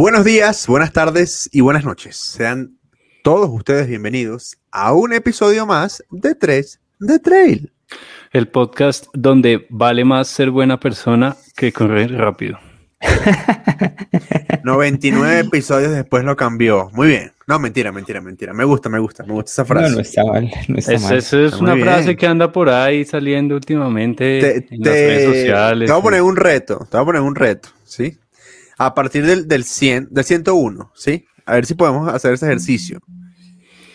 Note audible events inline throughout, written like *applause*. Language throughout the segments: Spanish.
Buenos días, buenas tardes y buenas noches. Sean todos ustedes bienvenidos a un episodio más de 3 de Trail. El podcast donde vale más ser buena persona que correr rápido. *laughs* 99 episodios después lo cambió. Muy bien. No, mentira, mentira, mentira. Me gusta, me gusta, me gusta esa frase. No, no está mal. No está Es- mal. Esa es Está una frase bien. que anda por ahí saliendo últimamente Te, en te- las redes sociales. te voy a poner un reto, te voy a poner un reto, ¿sí? A partir del, del 100, del 101, ¿sí? A ver si podemos hacer ese ejercicio.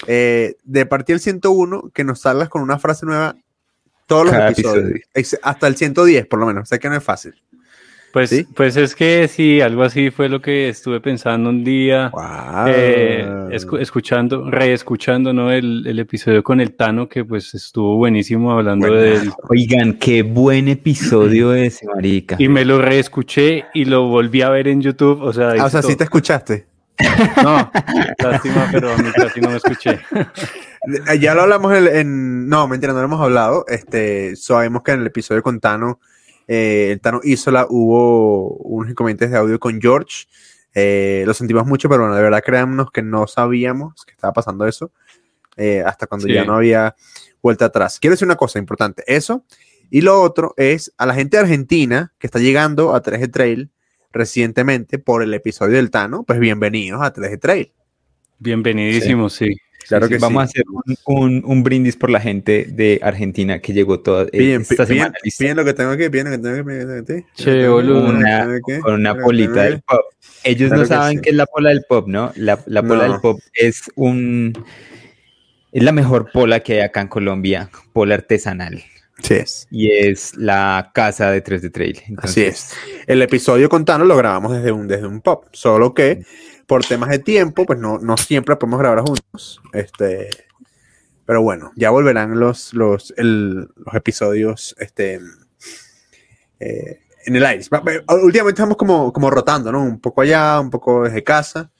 Eh, de partir del 101, que nos salgas con una frase nueva todos los Cada episodios. episodio. Hasta el 110, por lo menos. Sé que no es fácil. Pues, ¿Sí? pues es que sí, algo así fue lo que estuve pensando un día, Wow. eh, escu- escuchando, reescuchando, ¿no? El, el episodio con el Tano, que pues estuvo buenísimo hablando Buenazo. del... Oigan, qué buen episodio ese, marica. Y me lo reescuché y lo volví a ver en YouTube, o sea... Ah, o sea, sí te escuchaste. No, lástima, pero a mí casi no me escuché. Eh, Ya lo hablamos en, en- No, mentira, no lo hemos hablado. Este, sabemos que en el episodio con Tano, eh, el Tano Isola, hubo unos inconvenientes de audio con George. Eh, lo sentimos mucho, pero bueno, de verdad créannos que no sabíamos que estaba pasando eso. eh, hasta cuando Sí. ya no había vuelta atrás. Quiero decir una cosa importante. Eso. Y lo otro es a la gente de Argentina que está llegando a 3G Trail recientemente por el episodio del Tano, pues bienvenidos a 3G Trail. Bienvenidísimo, sí. Claro Sí, que Vamos sí. a hacer un, un- un brindis por la gente de Argentina que llegó toda eh, Piden, esta piden, semana. ¿listo? piden lo que tengo aquí, piden lo que tengo aquí, piden lo que tengo aquí. Che, boludo. Una- con una polita del pop. Ellos Claro no que saben sí. qué es la pola del pop, ¿no? La, la pola No. del pop es un es la mejor pola que hay acá en Colombia, pola artesanal. Sí es. Y es la casa de 3 de Trail. Así Entonces, es. El episodio con Tano lo grabamos desde un, desde un pop, solo que por temas de tiempo, pues no, no siempre podemos grabar juntos. Este, pero bueno, ya volverán los, los, el- los episodios este, eh, en el aire. Últimamente estamos como, como rotando, ¿no? Un poco allá, un poco desde casa.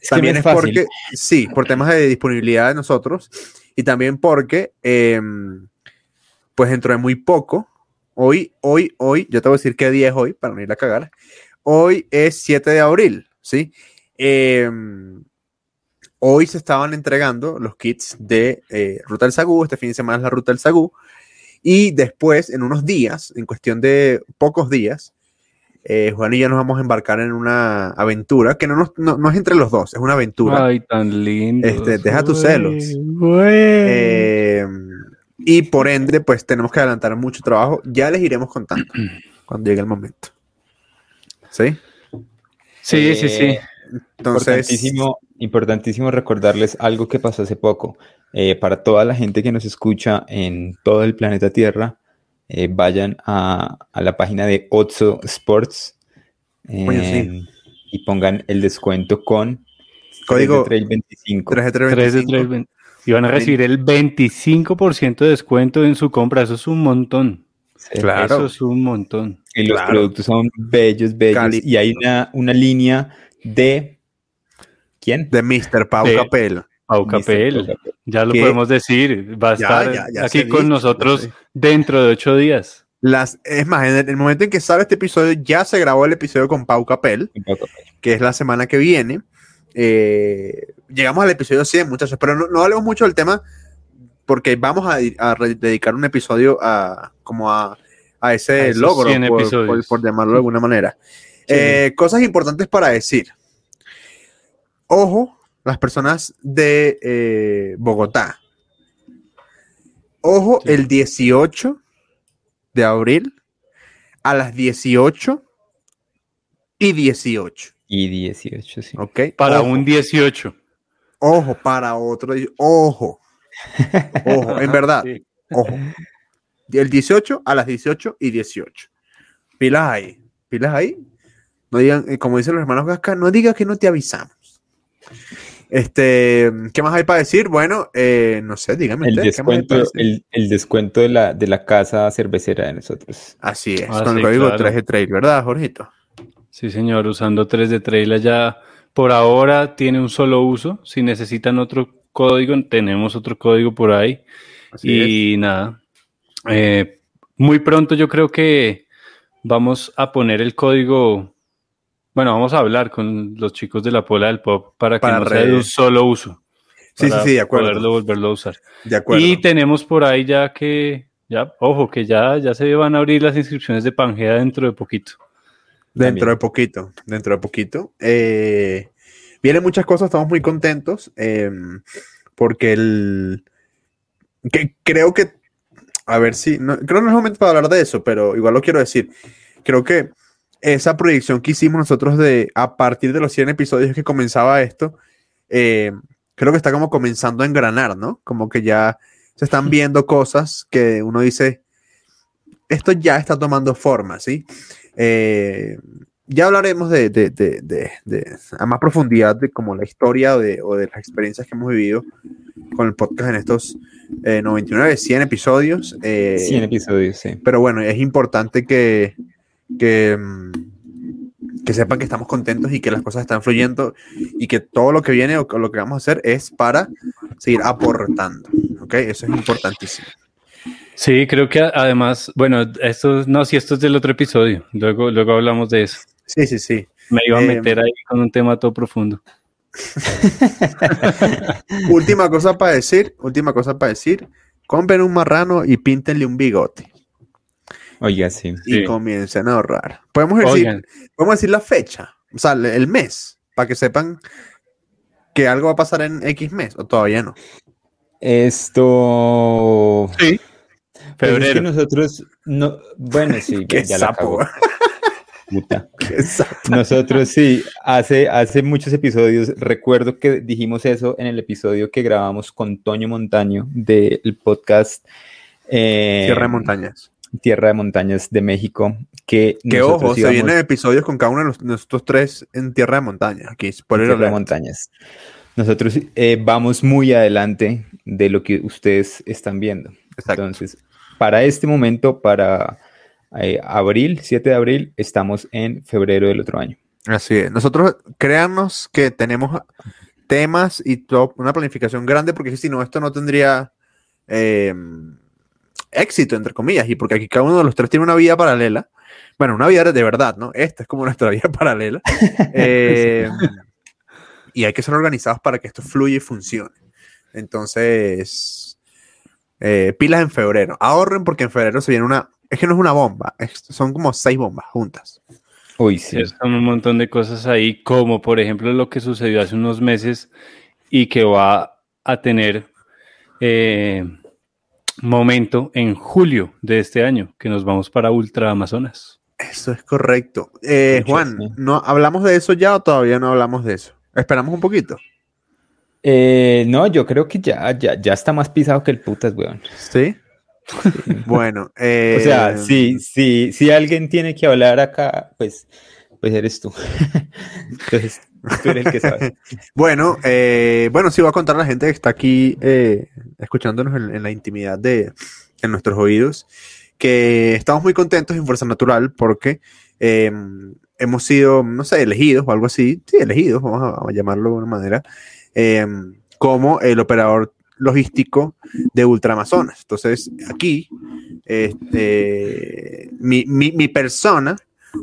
Es también es, fácil. porque, sí, por temas de disponibilidad de nosotros y también porque, em, pues dentro de muy poco, hoy, hoy, hoy, yo te voy a decir qué día es hoy para no ir a cagar. Hoy es 7 de abril, ¿sí? Em, hoy se estaban entregando los kits de eh, Ruta del Sagú, este fin de semana es la Ruta del Sagú, y después, en unos días, en cuestión de pocos días, eh, Juan y yo nos vamos a embarcar en una aventura que no, nos- no, no es entre los dos, es una aventura. Ay, tan lindo. Este, deja tus celos. Eh, y por ende, pues tenemos que adelantar mucho trabajo. Ya les iremos contando *clears throat* cuando llegue el momento. ¿Sí? sí, sí, sí. Entonces, Importantísimo, importantísimo recordarles algo que pasó hace poco. Eh, para toda la gente que nos escucha en todo el planeta Tierra, eh, vayan a, a la página de Otso Sports sí. eh, y pongan el descuento con Código Trail 25. 3 de 3, 3 de 3, y van a recibir el 25% de descuento en su compra. Eso es un montón. Sí. Claro. Eso es un montón. Y los Claro. productos son bellos, bellos. Cali- Y hay una, una línea de... ¿Quién? de Mr. Pau De- Capel. Pau. Capel, Capel. ya lo ¿Qué? podemos decir. Va a Ya, estar ya, ya se aquí con nosotros dentro de ocho días. Las, es más, en el, el momento en que sale este episodio, ya se grabó el episodio con Pau Capel, que es la semana que viene. Eh, llegamos al episodio 100, muchachos, pero no, no hablemos mucho del tema porque vamos a, dedicar un episodio a como a, a ese A logro, 100 por, episodios. por- por llamarlo de alguna manera. Eh, cosas importantes para decir. Ojo, las personas de eh, Bogotá. Ojo, Sí. el 18 de abril a las 18 y 18. Y 18, sí. ¿Ok? Para Ojo. un 18. Ojo, para otro. Ojo. *laughs* Ojo, en verdad. Sí. Ojo. El 18 a las 18 y 18. Pilas ahí. Pilas ahí. No digan, eh, como dicen los hermanos Gasca, no digas que no te avisamos. Este, ¿qué más hay para decir? Bueno, eh, no sé, díganme El ustedes, ¿qué más hay descuento, el, el descuento de la, de la casa cervecera de nosotros. Así es, Ah, con el código claro. 3G Trail, ¿verdad, Jorgito? Sí, señor, usando 3 de trail ya por ahora tiene un solo uso. Si necesitan otro código, tenemos otro código por ahí. Así y nada, eh, muy pronto yo creo que vamos a poner el código bueno, vamos a hablar con los chicos de la Pola del Pop para que Para no sea de un solo uso. Sí, sí, para sí, de acuerdo. Poderlo volverlo a usar. De acuerdo. Y tenemos por ahí ya que, ya, ojo, que ya, ya se van a abrir las inscripciones de Pangea dentro de poquito. Dentro También. de poquito, dentro de poquito. Eh, vienen muchas cosas, estamos muy contentos eh, porque el... Que creo que... A ver si... No, creo que no es momento para hablar de eso, pero igual lo quiero decir. Creo que esa proyección que hicimos nosotros de a partir de los 100 episodios que comenzaba esto, eh, creo que está como comenzando a engranar, ¿no? Como que ya se están viendo cosas que uno dice, esto ya está tomando forma, ¿sí? Eh, ya hablaremos de, de- de- de- de- a más profundidad de como la historia o de, o de las experiencias que hemos vivido con el podcast en estos eh, 99, 100 episodios. eh, 100 episodios, sí. pero bueno, es importante que, que, que sepan que estamos contentos y que las cosas están fluyendo y que todo lo que viene o lo que vamos a hacer es para seguir aportando. ¿Ok? Eso es importantísimo. Sí, creo que además, bueno, esto, no, si esto es del otro episodio, luego, luego hablamos de eso. Sí, sí, sí. Me iba a Eh, meter ahí con un tema todo profundo. *laughs* última cosa para decir, última cosa para decir. Compren un marrano y píntenle un bigote Oiga, sí. y Sí. comiencen a ahorrar. Podemos decir, Oigan, podemos decir la fecha, o sea, el mes, para que sepan que algo va a pasar en X mes o todavía no. Esto. Sí. Pues es que febrero. nosotros no. Bueno, sí, *laughs* Qué ya la sapo. cago. Puta. *laughs* Exacto. Nosotros sí, hace, hace muchos episodios, recuerdo que dijimos eso en el episodio que grabamos con Toño Montaño del podcast eh, Tierra de montañas. Tierra de Montañas de México, que Que ojo, se íbamos- vienen episodios con cada uno de los- nosotros tres en Tierra de montañas. Aquí, spoiler Tierra de. Montañas. Nosotros eh, vamos muy adelante de lo que ustedes están viendo. Exacto. Entonces, para este momento, para eh, abril, 7 de abril, estamos en febrero del otro año. Así es. Nosotros, créannos que tenemos temas y una planificación grande, porque si no, esto no tendría eh, éxito, entre comillas, y porque aquí cada uno de los tres tiene una vida paralela. Bueno, una vida de verdad, ¿no? Esta es como *laughs* nuestra vida paralela. *laughs* Eh, y hay que ser organizados para que esto fluya y funcione. Entonces, eh, pilas en febrero. Ahorren porque en febrero se viene una... Es que no es una bomba, es- son como seis bombas juntas. Uy, sí. Sí, Son un montón de cosas ahí, como por ejemplo lo que sucedió hace unos meses y que va a tener eh, momento en julio de este año, que nos vamos para Ultra Amazonas. Eso es correcto. Eh, Juan. ¿no, ¿hablamos de eso ya o todavía no hablamos de eso? Esperamos un poquito. Eh, no, yo creo que ya, ya, ya está más pisado que el putas, weón. ¿Sí? *laughs* bueno, eh, O sea, sí, sí, si alguien tiene que hablar acá, pues, pues eres tú. *laughs* Entonces, tú eres que. *laughs* Bueno, eh, bueno, sí voy a contar a la gente que está aquí eh, escuchándonos en, la intimidad de en nuestros oídos que estamos muy contentos en Fuerza Natural porque eh, hemos sido, no sé, elegidos o algo así, sí, elegidos, vamos a, a llamarlo de una manera, eh, como el operador logístico de Ultramazonas. Entonces, aquí, este, mi, mi, mi persona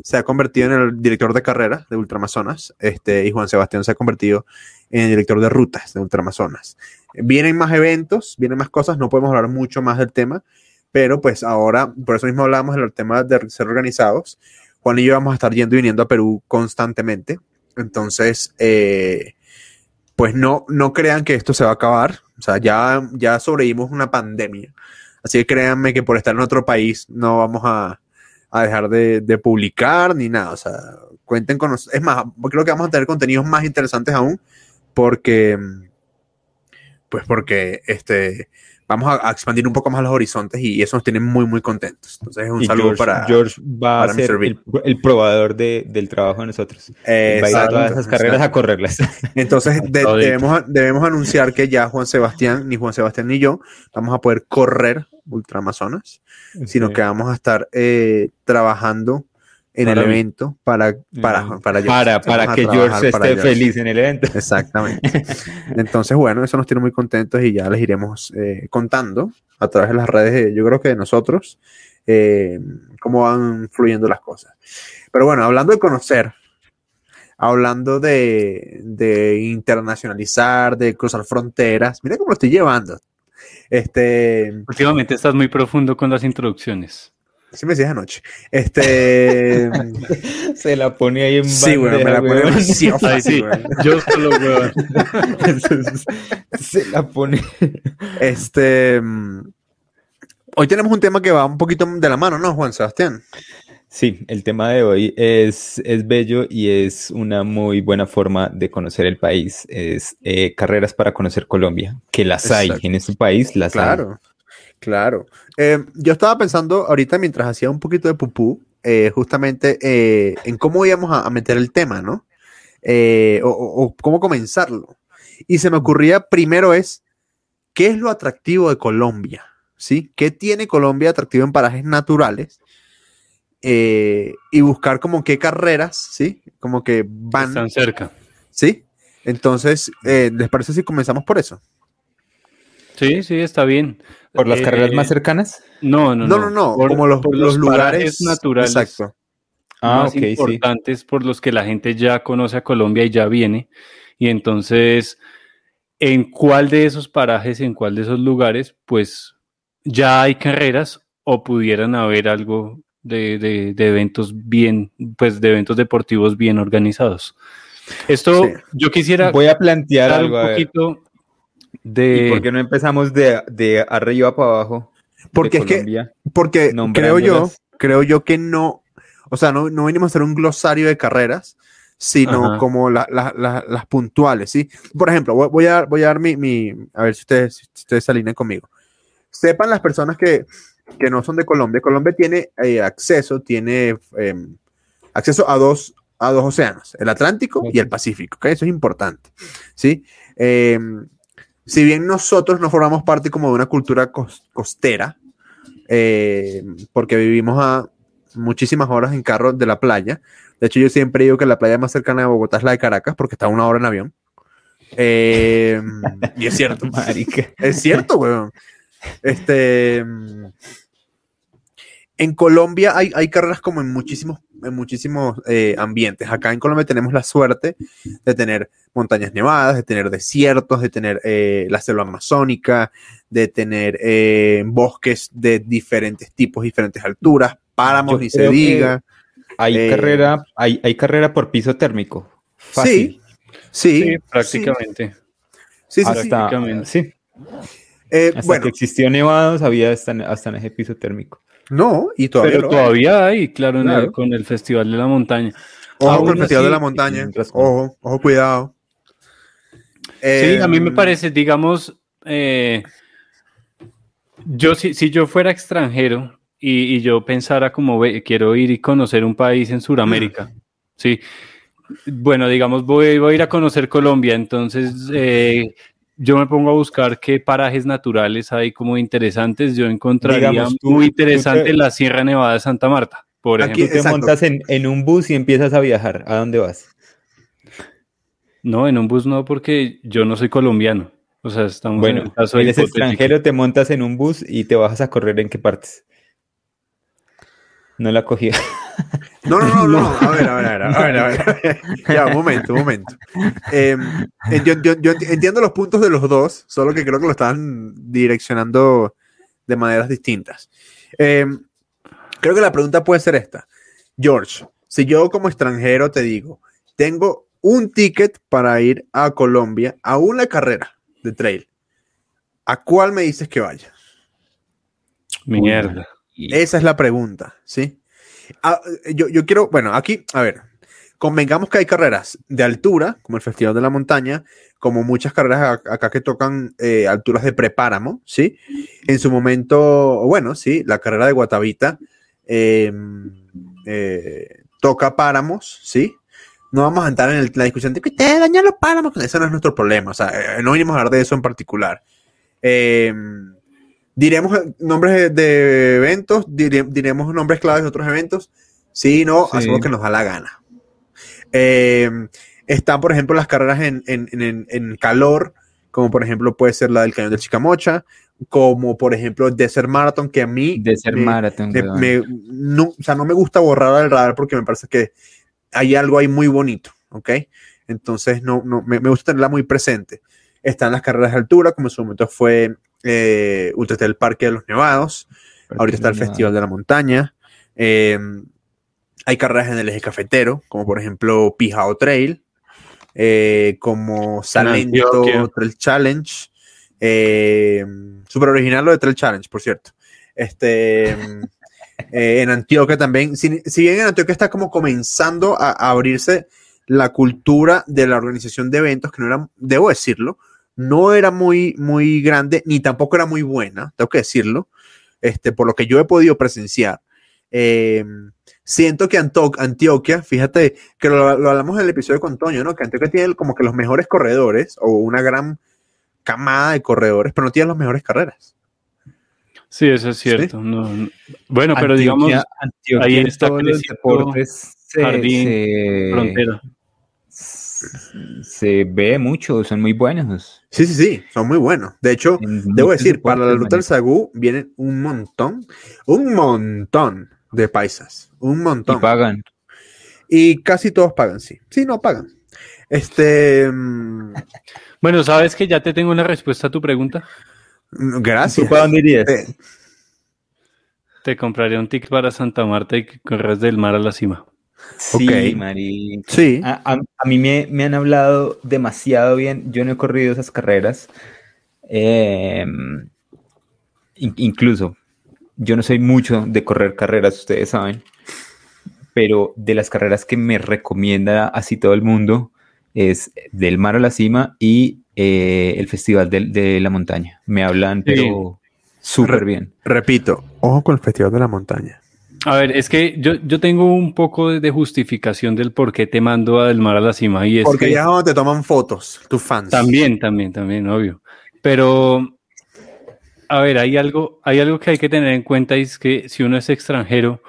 se ha convertido en el director de carrera de Ultramazonas, este, y Juan Sebastián se ha convertido en el director de rutas de Ultramazonas. Vienen más eventos, vienen más cosas, no podemos hablar mucho más del tema, pero pues ahora, por eso mismo hablamos del tema de ser organizados. Juan y yo vamos a estar yendo y viniendo a Perú constantemente. Entonces, eh, pues no, no crean que esto se va a acabar. O sea, ya, ya sobrevivimos una pandemia. Así que créanme que por estar en otro país no vamos a, a dejar de, de publicar ni nada. O sea, cuenten con nosotros. Es más, creo que vamos a tener contenidos más interesantes aún porque, pues porque este, vamos a, a expandir un poco más los horizontes y eso nos tiene muy, muy contentos. Entonces, un Y saludo George, para... George va para a ser el, el probador de- del trabajo de nosotros. Eh, va a ir a todas esas carreras a correrlas. *laughs* Entonces *laughs* de- debemos, debemos anunciar que ya Juan Sebastián, ni Juan Sebastián ni yo, vamos a poder correr Ultramazonas, sino Sí. que vamos a estar eh, trabajando en Para el mí. evento para, para, para, George. que George para esté George. feliz en el evento. *laughs* Exactamente. *laughs* Entonces, bueno, eso nos tiene muy contentos y ya les iremos eh, contando a través de las redes, de- yo creo que de nosotros, eh, cómo van fluyendo las cosas. Pero bueno, hablando de conocer, hablando de, de internacionalizar, de cruzar fronteras. Mira cómo lo estoy llevando. Este, Últimamente estás muy profundo con las introducciones. sí me decías anoche. Este, *laughs* Se la pone ahí en sí, güey, me la pone demasiado fácil, sí, güey. yo solo, weón. Se la pone. Este, mm, hoy tenemos un tema que va un poquito de la mano, ¿no, Juan Sebastián? Sí, el tema de hoy es, es bello y es una muy buena forma de conocer el país. Es eh, carreras para conocer Colombia, que las hay en este país, las hay. Claro, claro. Eh, yo estaba pensando ahorita mientras hacía un poquito de pupú, eh, justamente en cómo íbamos a, a meter el tema, ¿no? O, o- o cómo comenzarlo. Y se me ocurría primero es, ¿qué es lo atractivo de Colombia? ¿Sí? ¿Qué tiene Colombia atractivo en parajes naturales? Eh, y buscar como qué carreras, ¿sí? Como que van, Están cerca. ¿sí? Entonces, eh, ¿les parece si comenzamos por eso? Sí, sí, está bien. ¿Por las Eh, carreras más cercanas? No, no, No, no, no, como los, por los lugares naturales Exacto. Ah, más ok, sí. importantes por los que la gente ya conoce a Colombia y ya viene. Y entonces, ¿en cuál de esos parajes, en cuál de esos lugares, pues ya hay carreras o pudieran haber algo de, de- de eventos bien, pues de eventos deportivos bien organizados? Esto Sí. yo quisiera Voy a plantear algo. un poquito ¿Y de... por qué no empezamos de, de arriba para abajo? Porque es que, porque creo yo, creo yo que no, o sea, no, no venimos a hacer un glosario de carreras, sino Ajá. como la- la- la- las puntuales, ¿sí? Por ejemplo, voy, voy a, voy a dar mi, mi- a ver si ustedes, si ustedes se alinean conmigo. Sepan las personas que, que no son de Colombia, Colombia tiene eh, acceso, tiene eh, acceso a dos, a dos océanos, el Atlántico y el Pacífico. Eso es importante, ¿sí? Eh, si bien nosotros no formamos parte como de una cultura cos- costera, eh, porque vivimos a muchísimas horas en carro de la playa. De hecho, yo siempre digo que la playa más cercana a Bogotá es la de Caracas, porque está a una hora en avión. Eh, y es cierto. *laughs* Marica. Es cierto, weón. Este. En Colombia hay, hay carreras como en muchísimos, en muchísimos eh, ambientes. Acá en Colombia tenemos la suerte de tener montañas nevadas, de tener desiertos, de tener eh, la selva amazónica, de tener eh, bosques de diferentes tipos, diferentes alturas, páramos, Yo ni se diga. Hay Eh, carrera, hay, hay carrera por piso térmico. Fácil. Sí, Sí, prácticamente. Sí, sí, sí. hasta, prácticamente. sí, Eh, hasta bueno, que existió Nevados había hasta, hasta en ese piso térmico. no, y todavía Pero todavía hay, claro, en el- con el Festival de la Montaña. Ojo Aún con el Festival de la Montaña. Ojo, ojo, cuidado. Sí, a mí me Em, parece, digamos, eh, yo si, si yo fuera extranjero y, y yo pensara como ve, quiero ir y conocer un país en Sudamérica, *clears throat* sí. Bueno, digamos, voy, voy a ir a conocer Colombia, entonces eh, yo me pongo a buscar qué parajes naturales hay como interesantes. Yo encontraría Digamos, tú- muy tú interesante la Sierra Nevada de Santa Marta, por Aquí- ejemplo. Te Exacto. montas en, en un bus y empiezas a viajar. ¿A dónde vas? No, en un bus no, porque yo no soy colombiano. O sea, estamos en Bueno, el caso eres extranjero, te montas en un bus y te bajas a correr en qué partes. No la cogí. *laughs* No, no, no, no. A ver, a ver, a ver, a ver, a ver, a *laughs* ver. Ya, un momento, un momento. Em, eh, yo, yo- yo enti- entiendo los puntos de los dos, solo que creo que lo están direccionando de maneras distintas. Em, creo que la pregunta puede ser esta. George, si yo como extranjero te digo, tengo un ticket para ir a Colombia a una carrera de trail, ¿a cuál me dices que vaya? Mierda. Esa es la pregunta, ¿sí? Ah, yo, yo quiero, bueno, aquí, a ver, convengamos que hay carreras de altura, como el Festival de la Montaña, como muchas carreras acá que tocan eh, alturas de prepáramo, ¿sí? En su momento, bueno, sí, la carrera de Guatavita eh, eh, toca páramos, ¿sí? No vamos a entrar en la discusión de que ustedes dañan los páramos, ese no es nuestro problema, o sea, eh, no vinimos a hablar de eso en particular. Eh, diremos eh, nombres de, eventos, dire- diremos nombres claves de otros eventos. Sí, no, Sí. hacemos lo que nos da la gana. Eh, están, por ejemplo, las carreras en, en- en- en calor, como por ejemplo puede ser la del Cañón del Chicamocha, como por ejemplo Desert Marathon, que a mí De ser me- maratón. me- no, o sea, no me gusta borrar al radar porque me parece que hay algo ahí muy bonito. ¿ok? Entonces no, no, me, me gusta tenerla muy presente. Están las carreras de altura, como en su momento fue eh, Ultra el Parque de los Nevados. Ahorita está el Festival de la Montaña. Eh, hay carreras en el eje cafetero, como por ejemplo Pijao Trail, eh, como Salento. Trail Challenge. Eh, super original lo de Trail Challenge, por cierto. Este, *laughs* eh, en Antioquia también. Si, si bien en Antioquia está como comenzando a, a abrirse la cultura de la organización de eventos, que no era, debo decirlo, no era muy, muy grande, ni tampoco era muy buena, tengo que decirlo, este, por lo que yo he podido presenciar. Eh, siento que Anto- Antioquia, fíjate que lo, lo hablamos en el episodio con Toño, ¿no? Que Antioquia tiene como que los mejores corredores o una gran camada de corredores, pero no tiene las mejores carreras. Sí, eso es cierto. no- no- Bueno, pero digamos, Antioquia- ahí en está todos los creciendo Jardín, se- frontera. Se ve mucho, son muy buenos. Sí, sí, sí, son muy buenos. De hecho, En debo decir, para la ruta del. Sagú vienen un montón, un montón de paisas, un Y montón. pagan. Y casi todos pagan, sí. Sí, no pagan. Este. mm, *laughs* Bueno, sabes que ya te tengo una respuesta a tu pregunta. Gracias. ¿Tú para dónde irías? Eh, Te compraré un ticket para Santa Marta y que corras del mar a la cima. Sí, Ok. marica. sí. A, a- a mí me, me han hablado demasiado bien. Yo no he corrido esas carreras. Eh, in- incluso, yo no soy mucho de correr carreras, ustedes saben. Pero de las carreras que me recomienda así todo el mundo es del mar a la cima y eh, el Festival de, de la Montaña. Me hablan, pero súper bien. Repito, ojo con el Festival de la Montaña. A ver, es que yo, yo tengo un poco de, justificación del por qué te mando a del mar a la cima. Y es Porque que ya donde te toman fotos, tus fans. también, también, también, obvio. Pero, a ver, hay algo, hay algo que hay que tener en cuenta y es que si uno es extranjero,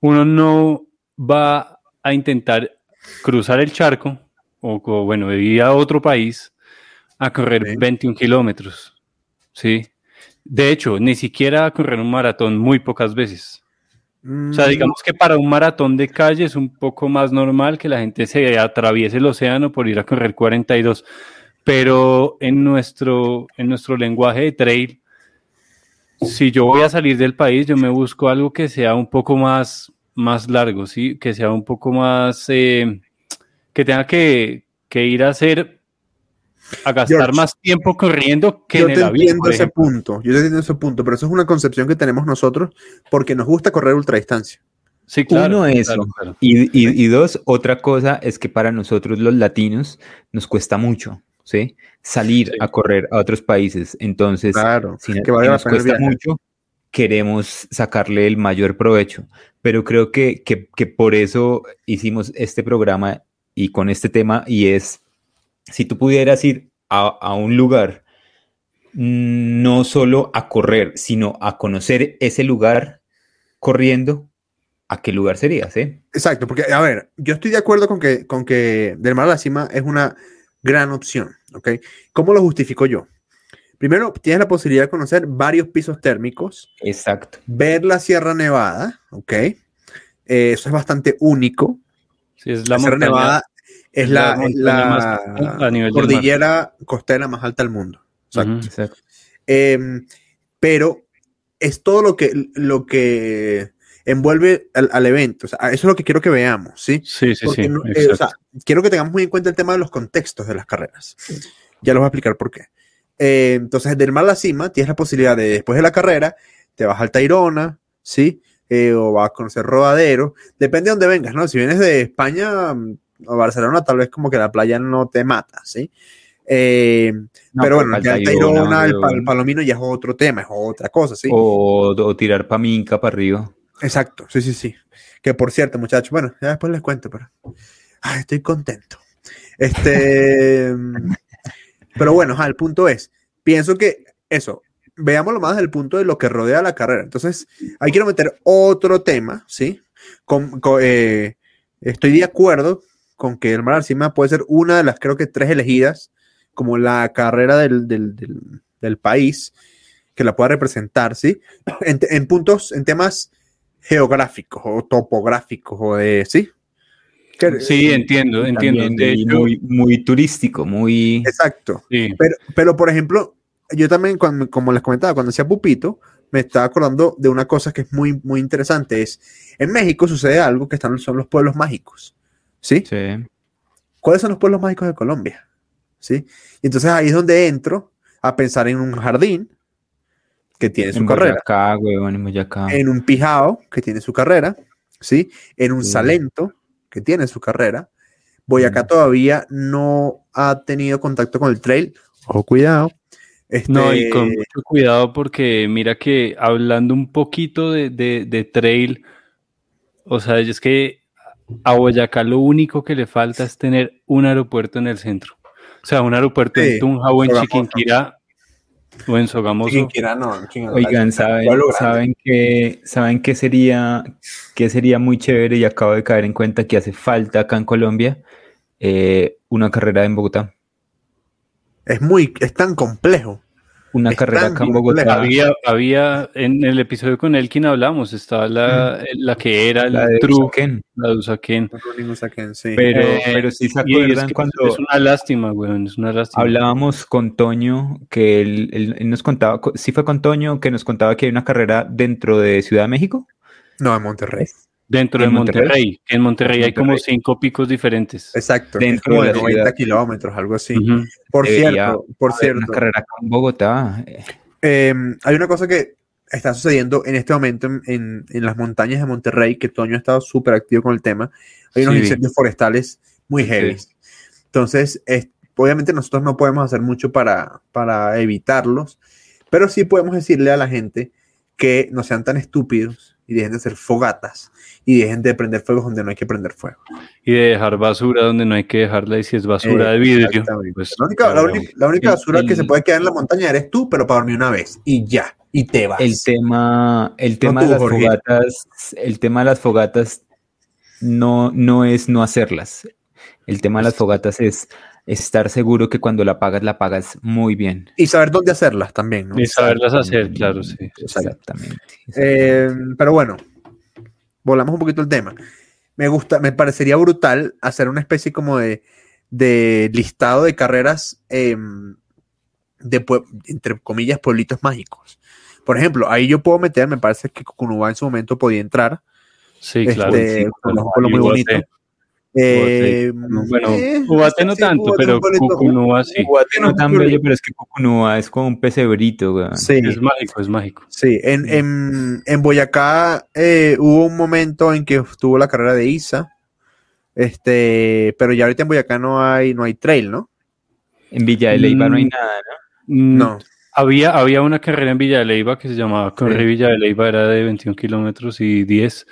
uno no va a intentar cruzar el charco o, o, bueno, ir a otro país a correr Sí. 21 kilómetros. ¿Sí? De hecho, ni siquiera a correr un maratón muy pocas veces. O sea, Mm, digamos que para un maratón de calle es un poco más normal que la gente se atraviese el océano por ir a correr 42, pero en nuestro, en nuestro lenguaje de trail, si yo voy a salir del país, yo me busco algo que sea un poco más, más largo, ¿sí? Que sea un poco más, eh, que tenga que, que ir a hacer, a gastar George, más tiempo corriendo que yo en te el avión, entiendo por ese punto. Yo te entiendo ese punto, pero eso es una concepción que tenemos nosotros porque nos gusta correr ultradistancia. Sí, claro. Uno, eso. claro, claro. Y, y- y dos, otra cosa es que para nosotros los latinos nos cuesta mucho, ¿sí? Salir Sí. a correr a otros países. Entonces, Claro. si, que la nos cuesta viaje. mucho, queremos sacarle el mayor provecho. Pero creo que, que- que por eso hicimos este programa y con este tema, y es, si tú pudieras ir a, a un lugar, mm, no solo a correr, sino a conocer ese lugar corriendo, ¿a qué lugar sería, sí? Exacto, porque, a ver, yo estoy de acuerdo con que, con que Del Mar a la Cima es una gran opción, ¿ok? ¿Cómo lo justifico yo? Primero, tienes la posibilidad de conocer varios pisos térmicos, Exacto. ver la Sierra Nevada, ¿ok? Eh, eso es bastante único. Sí, es La, la Sierra Nevada es la, la es más a nivel cordillera costera más alta del mundo. Exacto. Em, pero es todo lo que, lo que envuelve al, al evento. O sea, eso es lo que quiero que veamos, ¿sí? Sí, sí, Porque sí. no- eh, o sea, quiero que tengamos muy en cuenta el tema de los contextos de las carreras. Ya les voy a explicar por qué. Eh, entonces, del mar a la cima, tienes la posibilidad de, después de la carrera, te vas al Tayrona, ¿sí? Eh, o vas a conocer Rodadero. Depende de dónde vengas, ¿no? Si vienes de España o Barcelona, tal vez como que la playa no te mata, ¿sí? Eh, No, pero bueno, ya el Tayrona, el, el. Palomino ya es otro tema, es otra cosa, ¿sí? O, o tirar paminca para arriba. Exacto, sí, sí, sí. Que por cierto, muchachos, bueno, ya después les cuento, pero ay, estoy contento. Este, pero bueno, ajá, el punto es, pienso que eso, veámoslo más desde el punto de lo que rodea la carrera. Entonces, ahí quiero meter otro tema, ¿sí? Con, con, eh, estoy de acuerdo con que el Mar puede ser una de las, creo que tres elegidas como la carrera del, del, del, del país que la pueda representar, ¿sí? *clears throat* En, en puntos, en temas geográficos o topográficos o de, ¿sí? Que- Sí, entiendo, entiendo. De hecho, muy, muy turístico, muy... Exacto. sí. Pero, pero, por ejemplo, yo también, cuando, como les comentaba, cuando decía Pupito, me estaba acordando de una cosa que es muy, muy interesante. Es, en México sucede algo que están, son los pueblos mágicos. ¿Sí? Sí. ¿Cuáles son los pueblos mágicos de Colombia? ¿Sí? Y entonces ahí es donde entro a pensar en un jardín que tiene su En carrera, en Boyacá. en un pijao que tiene su carrera, ¿sí? En un Sí. salento que tiene su carrera. Boyacá Mm. todavía no ha tenido contacto con el trail. Ojo, cuidado. No, y Este, con mucho cuidado porque mira que hablando un poquito de, de- de trail, o sea, es que a Boyacá lo único que le falta es tener un aeropuerto en el centro. O sea, un aeropuerto Sí, en Tunja o en. Chiquinquirá o en Sogamoso. Chiquinquirá no, Chiquinquirá. Oigan, ¿saben. ¿saben que saben qué sería, qué sería muy chévere y acabo de caer en cuenta que hace falta acá en Colombia? Eh, una carrera en Bogotá. Es muy, es tan complejo. Una Es carrera acá en. Bogotá. Había, había, en el episodio con Elkin hablamos, estaba la, la que era el Mm. La de True, Usaquén. la de Usaquén. Sí. Pero, Eh, pero sí se y es acuerdan que cuando Es una lástima, weón, es una lástima. hablábamos con Toño, que él, él- él nos contaba, co- sí fue con Toño que nos contaba que hay una carrera dentro de Ciudad de México. no, en Monterrey. Dentro de ¿En Monterrey? Monterrey, en Monterrey hay como Monterrey. cinco picos diferentes. Exacto. Dentro como de de la 90 ciudad. kilómetros, algo así. Ujú. Por Debería cierto, por haber Una cierto. carrera en Bogotá. eh, eh, hay una cosa que está sucediendo en este momento en, en- en las montañas de Monterrey, que Toño ha estado súper activo con el tema. Hay unos Sí. incendios forestales muy heavy. Entonces, es- obviamente nosotros no podemos hacer mucho para, para evitarlos, pero sí podemos decirle a la gente que no sean tan estúpidos y dejen de hacer fogatas y dejen de prender fuegos donde no hay que prender fuego. Y de dejar basura donde no hay que dejarla, y si es basura Eh, de vidrio, pues, La única, la única- la única El- basura que el- se puede quedar en la montaña eres tú, pero para dormir una vez y ya, y te vas. El tema, el tema tú, de las Jorge. fogatas, el tema de las fogatas no, no es no hacerlas. El tema de las fogatas es estar seguro que cuando la pagas, la pagas muy bien. Y saber dónde hacerlas también, ¿no? y saberlas hacer, claro, sí. Exactamente. Eh, pero bueno, volvamos un poquito el tema. Me gusta, me parecería brutal hacer una especie como de, de listado de carreras em, de, entre comillas, pueblitos mágicos. Por ejemplo, ahí yo puedo meter, me parece que Cucunúa en su momento podía entrar. Sí, claro. Este, sí, con claro. muy bonito. Eh, Bueno, eh, Ubate no sí, tanto, pero Cucunúa sí. No tan pero- bello, pero es que Cucunúa es como un pesebrito. Sí, Es mágico, es mágico. sí. En, en, en Boyacá eh, hubo un momento en que estuvo la carrera de Isa. Este, pero ya ahorita en Boyacá no hay, no hay trail, ¿no? En Villa de Leyva no hay Mm. nada, ¿no? Mm, No. Había, había una carrera en Villa de Leyva que se llamaba Corre Sí. Villa de Leyva, era de 21 kilómetros y 10.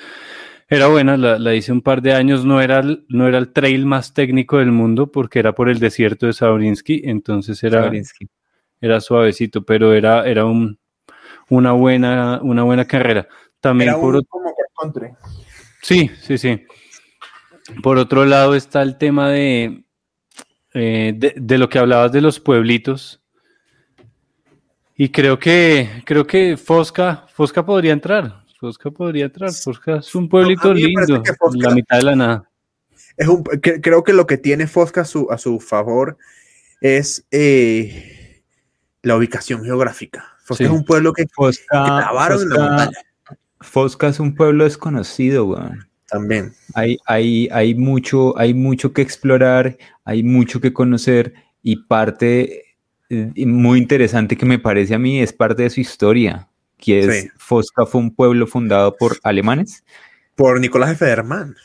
Era buena, la, la hice un par de años, no era, el, no era el trail más técnico del mundo porque era por el desierto de Sabrinsky, entonces era, Sabrinsky. era suavecito, pero era, era un, una, buena, una buena carrera. También Era por, un, como. Sí, sí, sí. Por otro lado está el tema de, eh, de, de lo que hablabas de los pueblitos. Y creo que, creo que Fosca, Fosca podría entrar. Fosca podría entrar. Fosca es un pueblito parece lindo, que Fosca- la mitad de la nada. Es un, que- creo que lo que tiene Fosca a su, a su favor es eh, la ubicación geográfica. Fosca Sí. es un pueblo que, que Fosca, lavaron en la montaña Fosca es un pueblo desconocido, weón. también. Hay, hay, hay, mucho, hay mucho que explorar, hay mucho que conocer y parte eh, muy interesante que me parece a mí es parte de su historia, que es Sí. Fosca fue un pueblo fundado por alemanes. Por Nicolás Federman.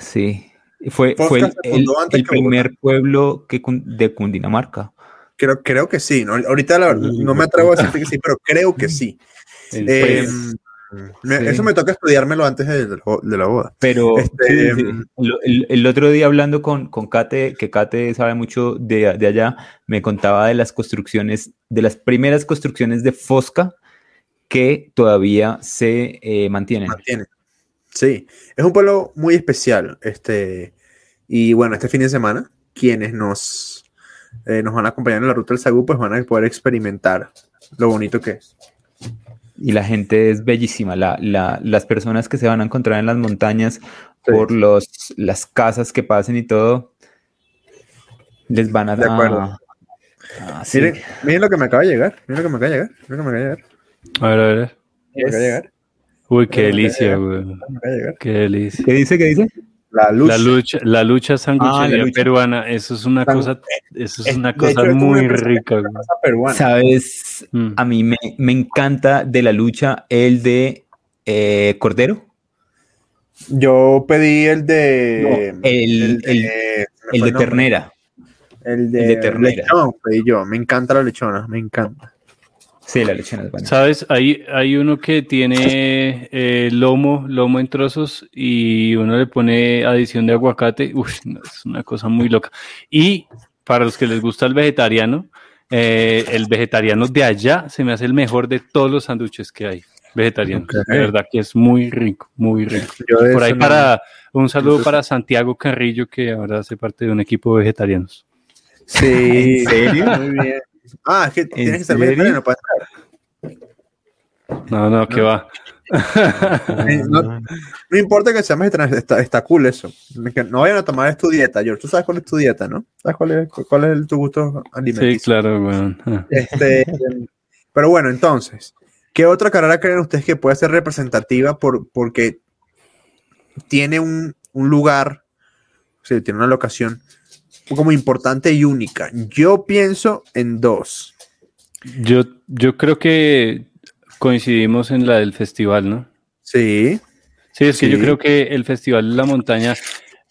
Sí, fue, fue el, primer pueblo que, de Cundinamarca. Creo, creo que sí. ¿no? Ahorita la- no me atrevo a decirte que sí, pero creo que sí. *laughs* Eh, me- sí. Eso me toca estudiármelo antes de, de la boda. Pero Este, sí, sí. El, el- el otro día hablando con, con Kate, que Kate sabe mucho de, de allá, me contaba de las construcciones, de las primeras construcciones de Fosca que todavía se eh, mantienen. mantiene. Sí, es un pueblo muy especial. Este, y bueno, este fin de semana, quienes nos, eh, nos van a acompañar en la ruta del Sagú, pues van a poder experimentar lo bonito que es. y la gente es bellísima. La, la- las personas que se van a encontrar en las montañas por los, las casas que pasen y todo, les van a De acuerdo. a- a- sí. Miren, miren lo que me acaba de llegar. Miren lo que me acaba de llegar. Miren lo que me acaba de llegar. A ver, a ver. Llegar. Uy, qué delicia, güey. Qué delicia. ¿Qué dice? ¿Qué dice? La lucha, la lucha sanguchería Ah, la lucha. peruana, eso es una San- cosa, eso es Es- una cosa hecho, muy una rica. peruana. ¿Sabes? Mm. A mí me, me encanta de la lucha el de eh, Cordero. Yo pedí el de. No, el- de- el- El de ternera. El de, el de ternera. lechón pedí yo. Me encanta la lechona. Me encanta. Sí, la lechona es buena. ¿Sabes? Hay, hay uno que tiene eh, lomo, lomo en trozos y uno le pone adición de aguacate. Uf, no, es una cosa muy loca. Y para los que les gusta el vegetariano, eh, el vegetariano de allá se me hace el mejor de todos los sándwiches que hay. Vegetariano. De verdad que es muy rico, muy rico. Por ahí no- para un saludo Entonces- para Santiago Carrillo, que ahora hace parte de un equipo de vegetarianos. Sí. ¿En serio? Muy bien. Ah, es que tienes que ser serio? vegetariano para No, no, que va. *laughs* No, no importa que seas vegetariano, está, está cool eso. No vayan a tomar tu dieta, George. Tú sabes cuál es tu dieta, ¿no? ¿Sabes cuál es, cuál es tu gusto Sí, alimenticio? claro, weón. Ah. Este, pero bueno, entonces, ¿qué otra carrera creen ustedes que puede ser representativa por, porque tiene un, un lugar, o sea, tiene una locación como importante y única? Yo pienso en dos. Yo, yo creo que coincidimos en la del festival, ¿no? Sí, Sí, es que yo creo que el Festival de la Montaña,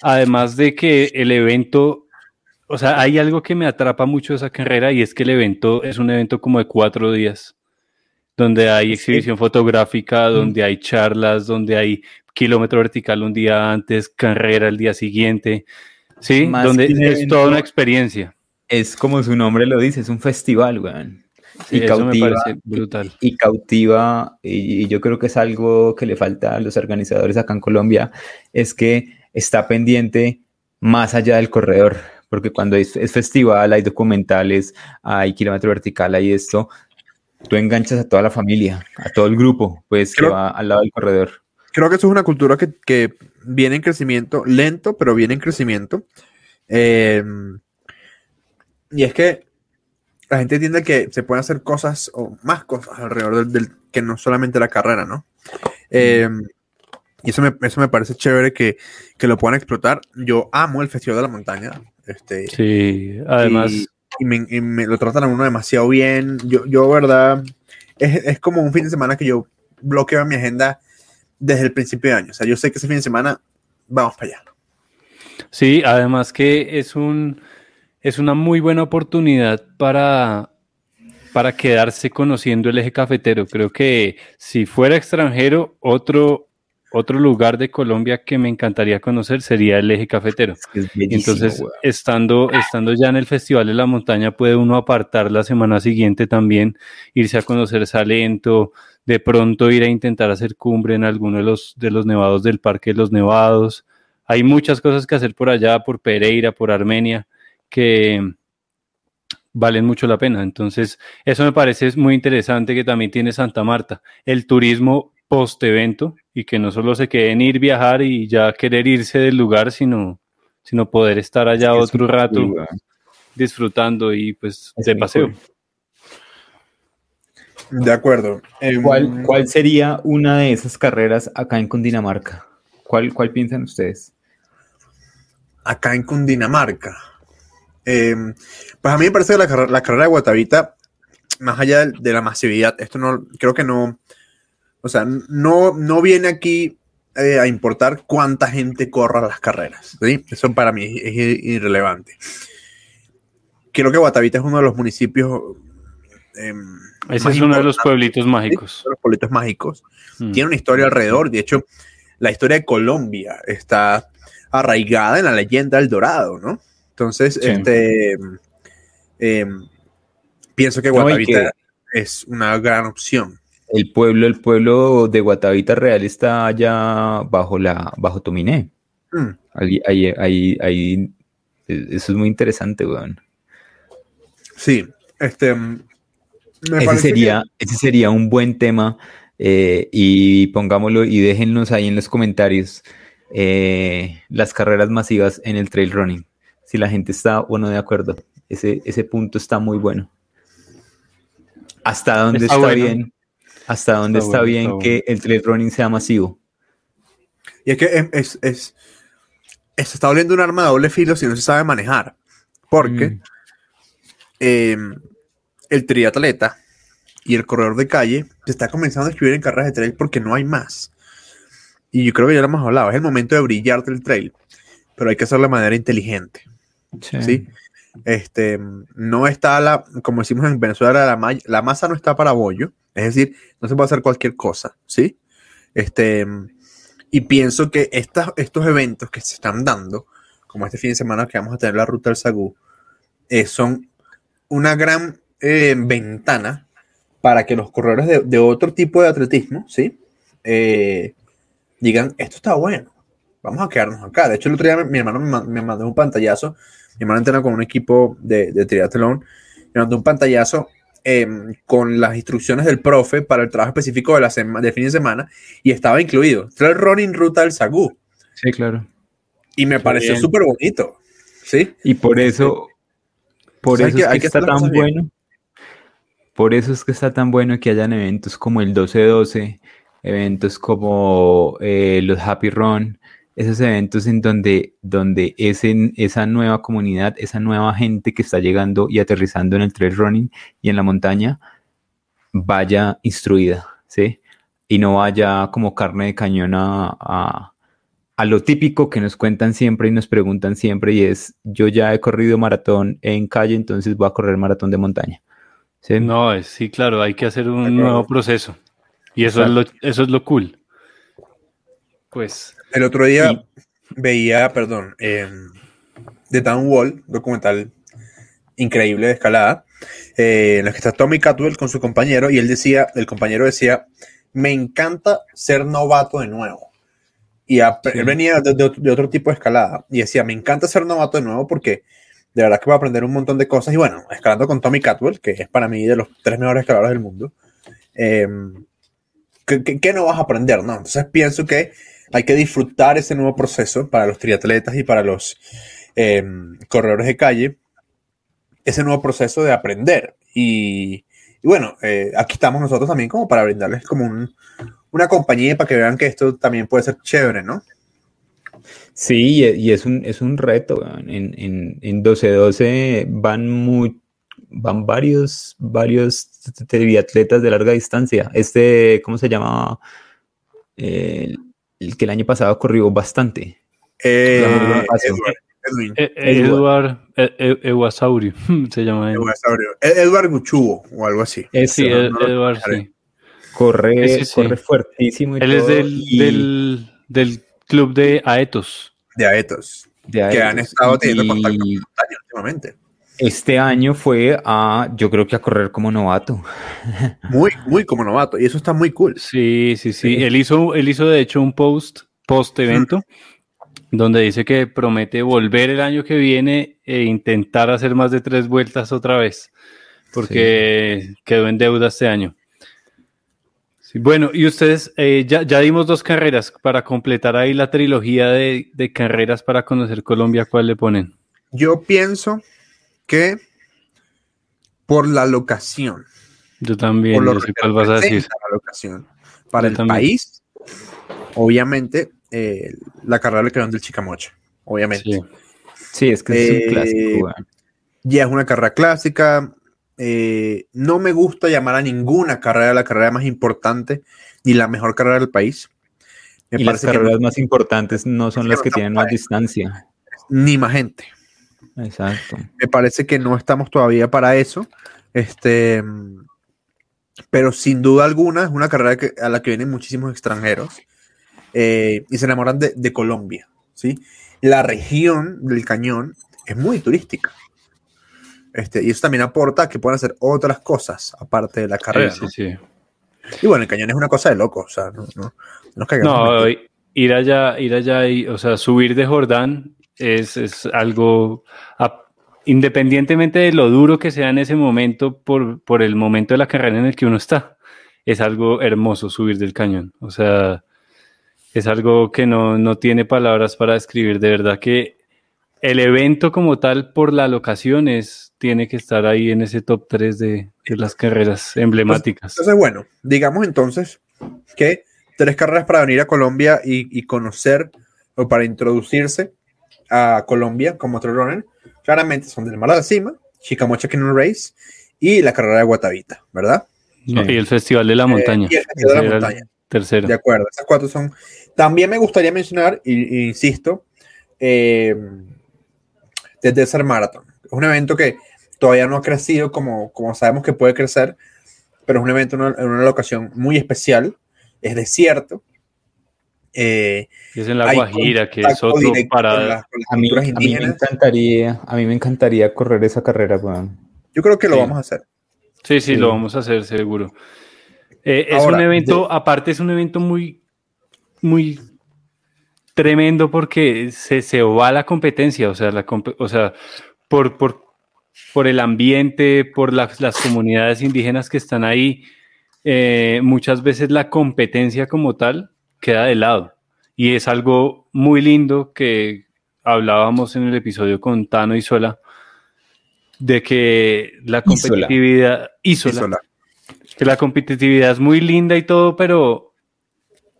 además de que el evento, o sea, hay algo que me atrapa mucho de esa carrera y es que el evento es un evento como de cuatro días, donde hay exhibición fotográfica, donde hay charlas, donde hay kilómetro vertical un día antes, carrera el día siguiente, sí, Más donde es evento, toda una experiencia. Es como su nombre lo dice, es un festival, weón. Sí, y cautiva, brutal. y cautiva, y, y yo creo que es algo que le falta a los organizadores acá en Colombia, es que está pendiente más allá del corredor, porque cuando es, es festival hay documentales, hay kilómetro vertical, hay esto, tú enganchas a toda la familia, a todo el grupo, pues que va al lado del corredor. Creo que eso es una cultura que, que viene en crecimiento, lento, pero viene en crecimiento. Eh, y es que la gente entiende que se pueden hacer cosas o más cosas alrededor del, del- que no solamente la carrera, ¿no? Eh, y eso me, eso me parece chévere que, que lo puedan explotar. Yo amo el Festival de la Montaña. Este, Sí, además, y, y me, y me lo tratan a uno demasiado bien. Yo, yo verdad, es, es como un fin de semana que yo bloqueo en mi agenda desde el principio de año. O sea, yo sé que ese fin de semana vamos para allá. Sí, además que es un es una muy buena oportunidad para, para quedarse conociendo el eje cafetero. Creo que si fuera extranjero, otro, otro lugar de Colombia que me encantaría conocer sería el eje cafetero. Es que es Y bellísimo, entonces, weón. estando, estando ya en el Festival de la Montaña, puede uno apartar la semana siguiente también, irse a conocer Salento, de pronto ir a intentar hacer cumbre en alguno de los, de los nevados del Parque de los Nevados. Hay muchas cosas que hacer por allá, por Pereira, por Armenia, que valen mucho la pena. Entonces, eso me parece muy interesante que también tiene Santa Marta, el turismo post-evento y que no solo se quede en ir, viajar y ya querer irse del lugar, sino, sino poder estar allá Es otro rato disfrutando y pues Es de paseo. cool. De acuerdo. Em, ¿Cuál, ¿Cuál sería una de esas carreras acá en Cundinamarca? ¿Cuál, cuál piensan ustedes? Acá en Cundinamarca. Em, pues a mí me parece que la, carrera- la carrera de Guatavita, más allá de, de la masividad, esto no, creo que no, o sea, no, no viene aquí eh, a importar cuánta gente corra las carreras. ¿sí? Eso para mí es irrelevante. Creo que Guatavita es uno de los municipios. Em, Ese es uno de los pueblitos mágicos. de los pueblitos mágicos. Mm. Tiene una historia alrededor. De hecho, la historia de Colombia está arraigada en la leyenda del Dorado, ¿no? Entonces, Sí. este, em, pienso que No, Guatavita es una gran opción. El pueblo, el pueblo de Guatavita Real está allá bajo la, bajo Tominé. Mm, Ahí, ahí, ahí, ahí- eso es muy interesante, weón. sí, este, mm, ese sería, ese sería un buen tema eh, y pongámoslo y déjennos ahí en los comentarios eh, las carreras masivas en el trail running. Si la gente está o no de acuerdo. Ese, ese punto está muy bueno. ¿Hasta dónde está, bien? ¿Hasta dónde está, bien que el trail running sea masivo? Y es que es, es, se está volviendo un arma de doble filo si no se sabe manejar. Porque mm. em, el triatleta y el corredor de calle se está comenzando a escribir en carreras de trail porque no hay más. Y yo creo que ya lo hemos hablado, es el momento de brillar del trail, pero hay que hacerlo de manera inteligente. Sí. Este, no está la, como decimos en Venezuela, la, la masa no está para bollo, es decir, no se puede hacer cualquier cosa, ¿sí? Este, y pienso que estas, estos eventos que se están dando, como este fin de semana que vamos a tener la ruta del Sagú, eh, son una gran eh, ventana para que los corredores de, otro tipo de atletismo, ¿sí? Eh, digan, esto está bueno, vamos a quedarnos acá. De hecho, el otro día mi, hermano me, mandó un pantallazo, mi hermano entrena con un equipo de, de triatlón, me mandó un pantallazo em, con las instrucciones del profe para el trabajo específico de la de fin de semana y estaba incluido el running ruta del Sagú. Sí, claro. Y me pareció súper bonito. ¿sí? Y por eso, por eso es que, está tan bueno. Por eso es que está tan bueno que hayan eventos como el 12-12, eventos como eh, los Happy Run, esos eventos en donde, donde esa nueva comunidad, esa nueva gente que está llegando y aterrizando en el trail running y en la montaña, vaya instruida, ¿sí? Y no vaya como carne de cañón a, a lo típico que nos cuentan siempre y nos preguntan siempre y es, yo ya he corrido maratón en calle, entonces voy a correr maratón de montaña. No, sí, claro, hay que hacer un nuevo proceso. Y eso es, lo, eso es lo cool. Pues. El otro día veía, perdón, eh, The Town Wall, documental increíble de escalada, eh, en el que está Tommy Catwell con su compañero, y él decía, el compañero decía, me encanta ser novato de nuevo. Y él venía de, de, otro tipo de escalada, y decía, me encanta ser novato de nuevo porque de verdad que voy a aprender un montón de cosas. Y bueno, escalando con Tommy Catwell, que es para mí de los tres mejores escaladores del mundo, em, ¿qué, no vas a aprender? No? Entonces pienso que hay que disfrutar ese nuevo proceso para los triatletas y para los em, corredores de calle, ese nuevo proceso de aprender. Y, bueno, eh, aquí estamos nosotros también como para brindarles como una compañía para que vean que esto también puede ser chévere, ¿no? Sí, y es un, es un reto. En, en, en 12-12 van, muy, van varios, varios triatletas de larga distancia. Este, ¿cómo se llama? el, que el año pasado corrió bastante. Eh, Edward, e, Edward Ewasauri *laughs* se llama. Eduardo Edward Guchubo o algo así. sí, Edward, sí. Corre, corre fuertísimo. Él es del, del, del club de Aetos. De Aetos. que han estado teniendo contacto con montaña últimamente. Este año fue a, yo creo que a correr como novato. *laughs* Muy, muy como novato. Y eso está muy cool. Sí, sí, sí. Él, hizo, él hizo de hecho un post post evento donde dice que promete volver el año que viene e intentar hacer más de tres vueltas otra vez. Porque quedó en deuda este año bueno, y ustedes, eh, ya, dimos dos carreras para completar ahí la trilogía de, carreras para conocer Colombia, ¿cuál le ponen? Yo pienso que por la locación. Yo también, por lo cuál vas a decir. La locación. Para el país, obviamente, eh, la carrera del creón del Chicamocha, obviamente. Sí. es que es un eh, clásico. Ya es una carrera clásica, eh, no me gusta llamar a ninguna carrera la carrera más importante ni la mejor carrera del país. y las carreras más importantes no son las que, tienen más distancia. Ni más gente. Exacto. Me parece que no estamos todavía para eso. Este, pero sin duda alguna es una carrera a la que vienen muchísimos extranjeros eh, y se enamoran de, de Colombia. ¿sí? La región del cañón es muy turística. Este, y eso también aporta a que puedan hacer otras cosas aparte de la carrera. Sí, sí, Y bueno, el cañón es una cosa de loco, o sea, no, no, no, ir allá, ir allá y, o sea, subir de Jordán es, es algo independientemente de lo duro que sea en ese momento, por, por el momento de la carrera en el que uno está, es algo hermoso subir del cañón. O sea, es algo que no, no tiene palabras para describir. De verdad que el evento como tal, por la locación, es, tiene que estar ahí en ese top 3 de, de las carreras emblemáticas. Entonces, bueno, digamos entonces que tres carreras para venir a Colombia y, y conocer o para introducirse a Colombia como trail runner, claramente son del Mar a la Cima, Chicamocha Canyon Race y la carrera de Guatavita, ¿verdad? No, y el Festival de la Eh, Montaña. y el Festival de la el Montaña. Tercero. De acuerdo, esas cuatro son. También me gustaría mencionar, y, y insisto, eh, The Desert Marathon. Es un evento que todavía no ha crecido como, como sabemos que puede crecer, pero es un evento en una, en una locación muy especial. Es desierto. Eh, Y es en la hay Guajira, que es otro para. las- con las A mí, culturas a mí me encantaría, a mí me encantaría correr esa carrera, weón. Yo creo que lo Sí. vamos a hacer. Sí, sí, Sí. lo vamos a hacer seguro. Eh, es Ahora, un evento, aparte es un evento muy, muy tremendo porque se, se va la competencia, o sea, la, o sea por, por, por el ambiente, por las, las comunidades indígenas que están ahí, eh, muchas veces la competencia como tal queda de lado. Y es algo muy lindo que hablábamos en el episodio con Tano y Sola, de que la Isola. competitividad... Isola Isola. que la competitividad es muy linda y todo, pero,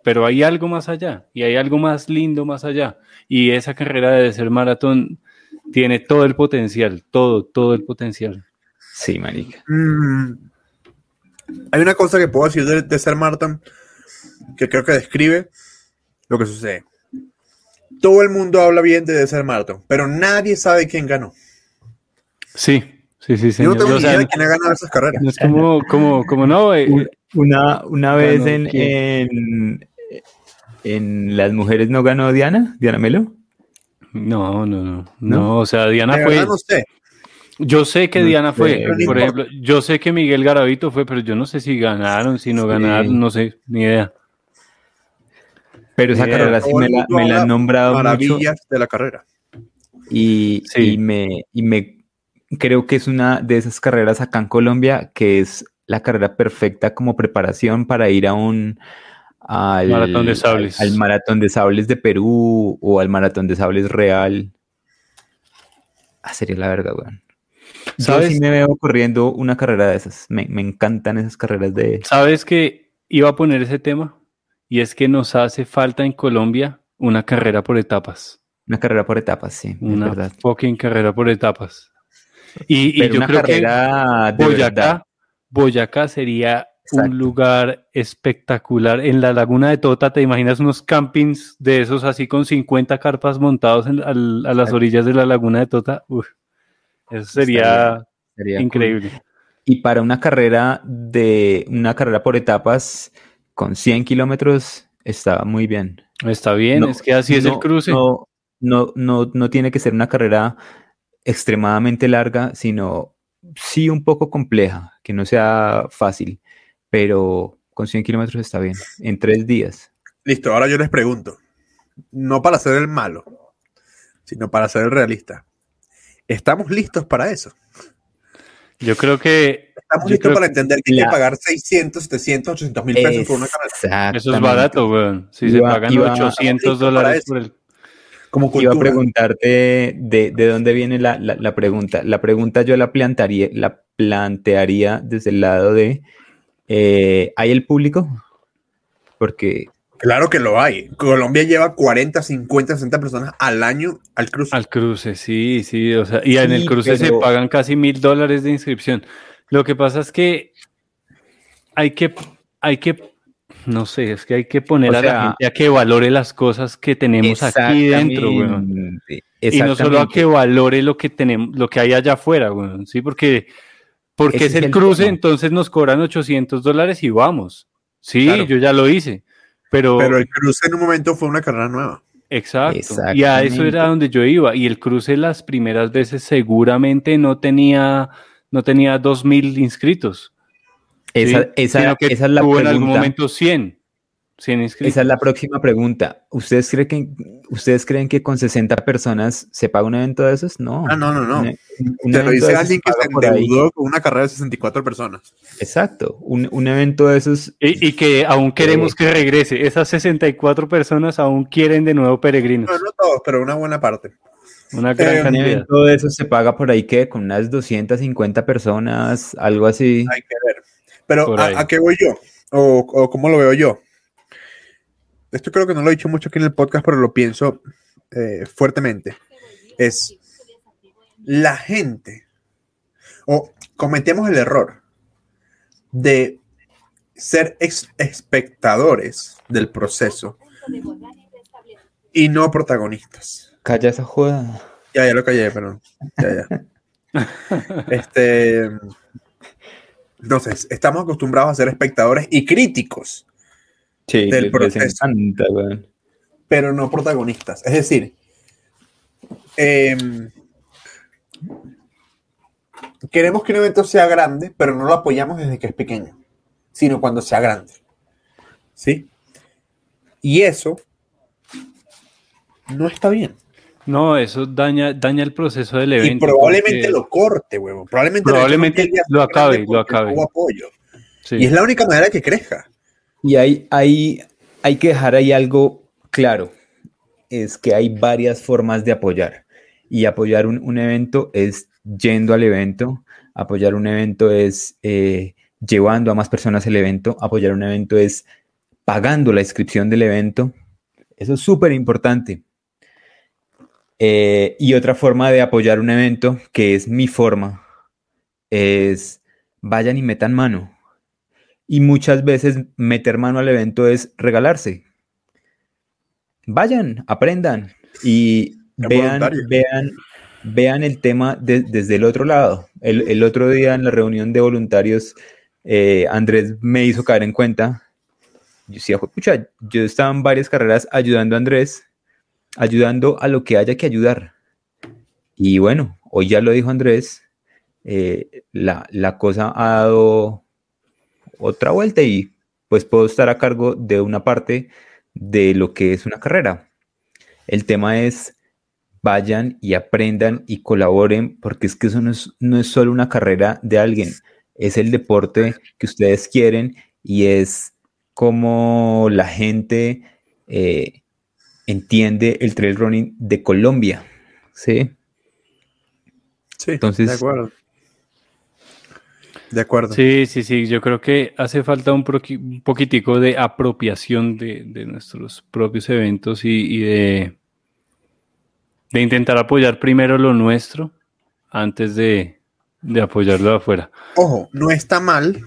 pero hay algo más allá y hay algo más lindo más allá. Y esa carrera de ser maratón tiene todo el potencial, todo, todo el potencial. Sí, marica. Mm, hay una cosa que puedo decir de, de ser Martin que creo que describe lo que sucede. Todo el mundo habla bien de Desert Marathon, pero nadie sabe quién ganó. Sí, sí, sí, Yo señor. no tengo O ni sea, idea de quién ha ganado esas carreras. es como, como, como no, eh, Un- Una, una vez en, en, en Las Mujeres no ganó Diana, Diana Melo. no, no, no, ¿No? no, o sea, Diana De fue, yo sé que No Diana fue, sé, por ejemplo, yo sé que Miguel Garavito fue, pero yo no sé si ganaron, si no Sí. ganaron, no sé, ni idea. Pero esa Eh, carrera sí me la, me han nombrado mucho Maravillas de la carrera. y, Sí. y me, y me creo que es una de esas carreras acá en Colombia que es la carrera perfecta como preparación para ir a un al Maratón de sables. al, al maratón de sables de Perú o al maratón de sables real. Ah, sería la verga, weón. Yo ¿Sabes? sí me veo corriendo una carrera de esas. Me, me encantan esas carreras de. ¿Sabes que iba a poner ese tema? Y es que nos hace falta en Colombia una carrera por etapas. Una carrera por etapas, sí, es Una verdad. fucking carrera por etapas. Y, y yo creo que Boyacá, verdad. Boyacá sería Exacto. un lugar espectacular. En la laguna de Tota, ¿te imaginas unos campings de esos así con 50 carpas montados en- al- a las orillas de la laguna de Tota? Uf, eso sería increíble. Y para una carrera de una carrera por etapas con 100 kilómetros está muy bien. Está bien, No, es que así es el cruce. No, no, no, no tiene que ser una carrera extremadamente larga, sino sí un poco compleja, que no sea fácil, pero con 100 kilómetros está bien, en tres días. Listo, ahora yo les pregunto. No para ser el malo, sino para ser el realista. ¿Estamos listos para eso? Yo creo que Estamos Yo listos creo para entender que hay que pagar 600, 700, 800 mil pesos por una carrera. eso es barato, weón. Si se pagan iba- 800 listo para dólares por el... Como Iba a preguntarte de, de dónde viene la, la- la pregunta. La pregunta yo la plantearía, la plantearía desde el lado de eh, ¿hay el público? Porque Claro que lo hay. Colombia lleva 40, 50, 60 personas al año al cruce. Al cruce, sí, sí, o sea, y en el cruce se pagan casi mil dólares de inscripción. Lo que pasa es que hay que, hay que, no sé, es que hay que poner O a sea, la gente a que valore las cosas que tenemos aquí dentro, weón. Y no solo a que valore lo que tenemos, lo que hay allá afuera, weón, sí, porque, porque Ese es el el cruce, tema. entonces nos cobran 800 dólares y vamos. Sí, Claro. yo ya lo hice, pero, Pero el cruce en un momento fue una carrera nueva. Exacto. Y a eso era donde yo iba. Y el cruce las primeras veces seguramente no tenía, no tenía 2000 inscritos. Esa, ¿sí? esa- Sino que esa es la tuvo en algún pregunta. momento 100. 100 inscritos. Esa es la próxima pregunta. ¿Ustedes creen que, ¿ustedes creen que con 60 personas se paga un evento de esos? No. Ah, no, no, no. Un- un Te lo evento dice alguien que se endeudó con una carrera de 64 personas. Exacto. Un, un evento de esos. Y, y que aún queremos que regrese. Esas 64 personas aún quieren de nuevo peregrinos. No, no todos, pero una buena parte. Una gran Eh, Un cantidad. evento de esos se paga por ahí que con unas 250 personas, algo así. Hay que ver. Pero. ¿a, a qué voy yo? O, o cómo lo veo yo. Esto creo que no lo he dicho mucho aquí en el podcast, pero lo pienso eh, fuertemente. Es la gente, o cometemos el error de ser ex- espectadores del proceso y no protagonistas. Calla esa joda. Ya, ya lo callé, pero ya, ya. *laughs* Este. Entonces, estamos acostumbrados a ser espectadores y críticos, Sí, Del les- les proceso. encanta, pero no protagonistas. Es decir, em, queremos que un evento sea grande, pero no lo apoyamos desde que es pequeño, sino cuando sea grande. ¿Sí? Y eso no está bien. No, eso daña, daña el proceso del Y evento. probablemente porque- lo corte, huevo. Probablemente, Probablemente lo acabe, lo acabe. no apoyo. sí. Y es la única manera que crezca. Y hay, hay, hay que dejar ahí algo claro. Es que hay varias formas de apoyar. Y apoyar un, un evento es yendo al evento. Apoyar un evento es eh, llevando a más personas el evento. Apoyar un evento es pagando la inscripción del evento. Eso es súper importante. Eh, y otra forma de apoyar un evento, que es mi forma, es vayan y metan mano. Y muchas veces meter mano al evento es regalarse. Vayan, aprendan y vean, vean, vean el tema de- desde el otro lado. El, el otro día en la reunión de voluntarios, eh, Andrés me hizo caer en cuenta. Yo decía, pucha, yo estaba en varias carreras ayudando a Andrés, ayudando a lo que haya que ayudar. Y bueno, hoy ya lo dijo Andrés, eh, la, la cosa ha dado otra vuelta y pues puedo estar a cargo de una parte de lo que es una carrera. El tema es vayan y aprendan y colaboren porque es que eso no es, no es solo una carrera de alguien, es el deporte que ustedes quieren y es como la gente eh, entiende el trail running de Colombia. ¿sí? Sí, Entonces- de acuerdo. De acuerdo. Sí, sí, sí. Yo creo que hace falta un, poquitico de apropiación de, de nuestros propios eventos y, y de, de intentar apoyar primero lo nuestro antes de, de apoyarlo de afuera. Ojo, no está mal,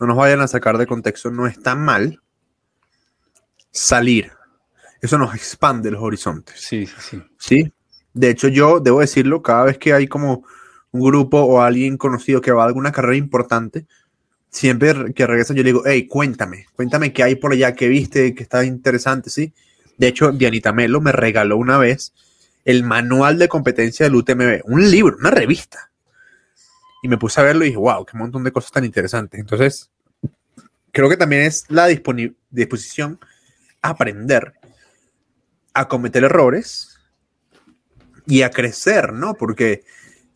no nos vayan a sacar de contexto, no está mal salir. Eso nos expande los horizontes. Sí, sí, sí. ¿sí? De hecho, yo debo decirlo, cada vez que hay como un grupo o alguien conocido que va a alguna carrera importante, siempre re- que regresa yo le digo, hey, cuéntame, cuéntame qué hay por allá, qué viste, que está interesante, ¿sí? De hecho, Dianita Melo me regaló una vez el manual de competencia del UTMB, un libro, una revista. Y me puse a verlo y dije, wow, qué montón de cosas tan interesantes. Entonces, creo que también es la disposición a aprender, a cometer errores y a crecer, ¿no? Porque,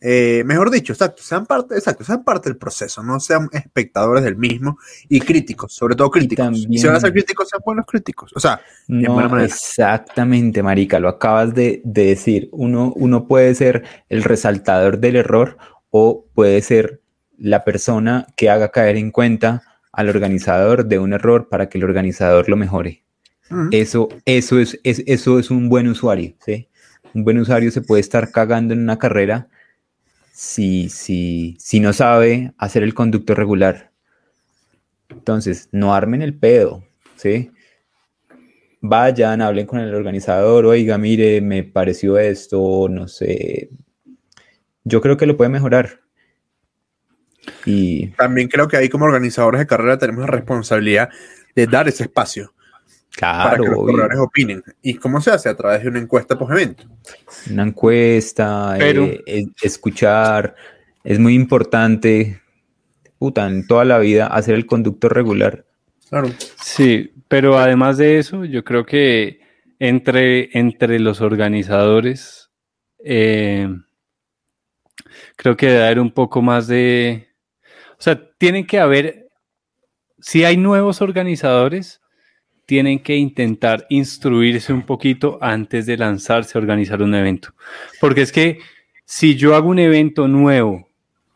eh, mejor dicho, exacto, sean parte, exacto, sean parte del proceso, no sean espectadores del mismo y críticos, sobre todo críticos. también- si van a ser críticos, sean buenos críticos. O sea, en No, buena manera. exactamente, Marica, lo acabas de, de decir. Uno, uno puede ser el resaltador del error o puede ser la persona que haga caer en cuenta al organizador de un error para que el organizador lo mejore. Eso, eso, es, es- eso es un buen usuario, ¿sí? Un buen usuario se puede estar cagando en una carrera si, si, si no sabe hacer el conducto regular. Entonces, no armen el pedo, ¿sí? Vayan, hablen con el organizador, oiga, mire, me pareció esto, no sé. Yo creo que lo puede mejorar. Y También creo que ahí como organizadores de carrera tenemos la responsabilidad de dar ese espacio para claro, que los corredores opinen. ¿Y cómo se hace? A través de una encuesta post evento. una encuesta, Pero- eh, es- escuchar, es muy importante, puta, en toda la vida hacer el conducto regular Claro. Sí, pero además de eso, yo creo que entre, entre los organizadores, eh, creo que debe haber un poco más de... O sea, tienen que haber, si hay nuevos organizadores, tienen que intentar instruirse un poquito antes de lanzarse a organizar un evento. Porque es que si yo hago un evento nuevo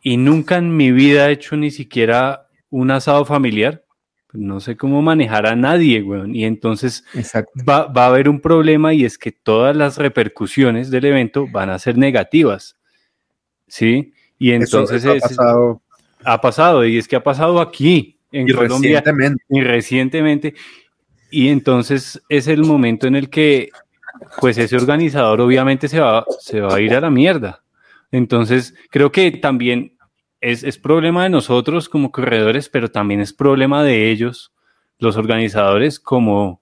y nunca en mi vida he hecho ni siquiera un asado familiar, pues no sé cómo manejar a nadie, weón. Y entonces va, va, a haber un problema y es que todas las repercusiones del evento van a ser negativas. ¿Sí? Y entonces eso, ha, pasado. ha pasado. Y es que ha pasado aquí, en y Colombia. Recientemente. Y recientemente. Y entonces es el momento en el que, pues ese organizador obviamente se va, se va a ir a la mierda. Entonces, creo que también es, problema de nosotros como corredores, pero también es problema de ellos, los organizadores, como,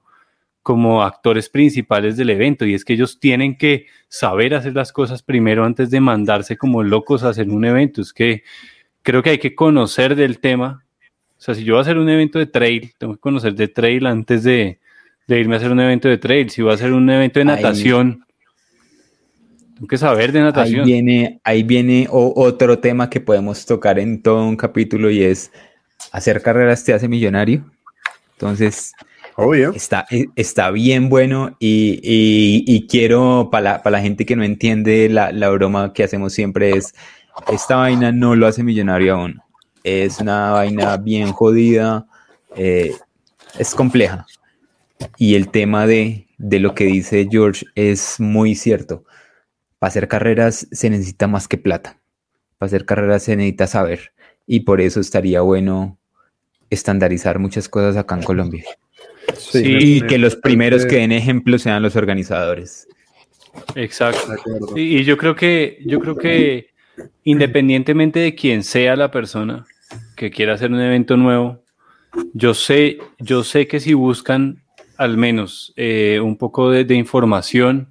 como actores principales del evento. Y es que ellos tienen que saber hacer las cosas primero antes de mandarse como locos a hacer un evento. Es que creo que hay que conocer del tema. O sea, si yo voy a hacer un evento de trail, tengo que conocer de trail antes de, de irme a hacer un evento de trail. Si voy a hacer un evento de natación, tengo que saber de natación. Ahí viene, ahí viene otro tema que podemos tocar en todo un capítulo y es hacer carreras te hace millonario. Entonces, Obvio. Está, está bien bueno y, y, y quiero, para la, para la, gente que no entiende la, la, broma que hacemos siempre es, esta vaina no lo hace millonario aún. Es una vaina bien jodida, eh, es compleja. Y el tema de, de lo que dice George es muy cierto para hacer carreras se necesita más que plata. Para hacer carreras se necesita saber. Y por eso estaría bueno estandarizar muchas cosas acá en Colombia. Sí, y que los primeros que den ejemplo sean los organizadores. Exacto. Y, y, yo creo que, yo creo que independientemente de quién sea la persona que quiera hacer un evento nuevo, yo sé, yo sé que si buscan al menos eh, un poco de, información,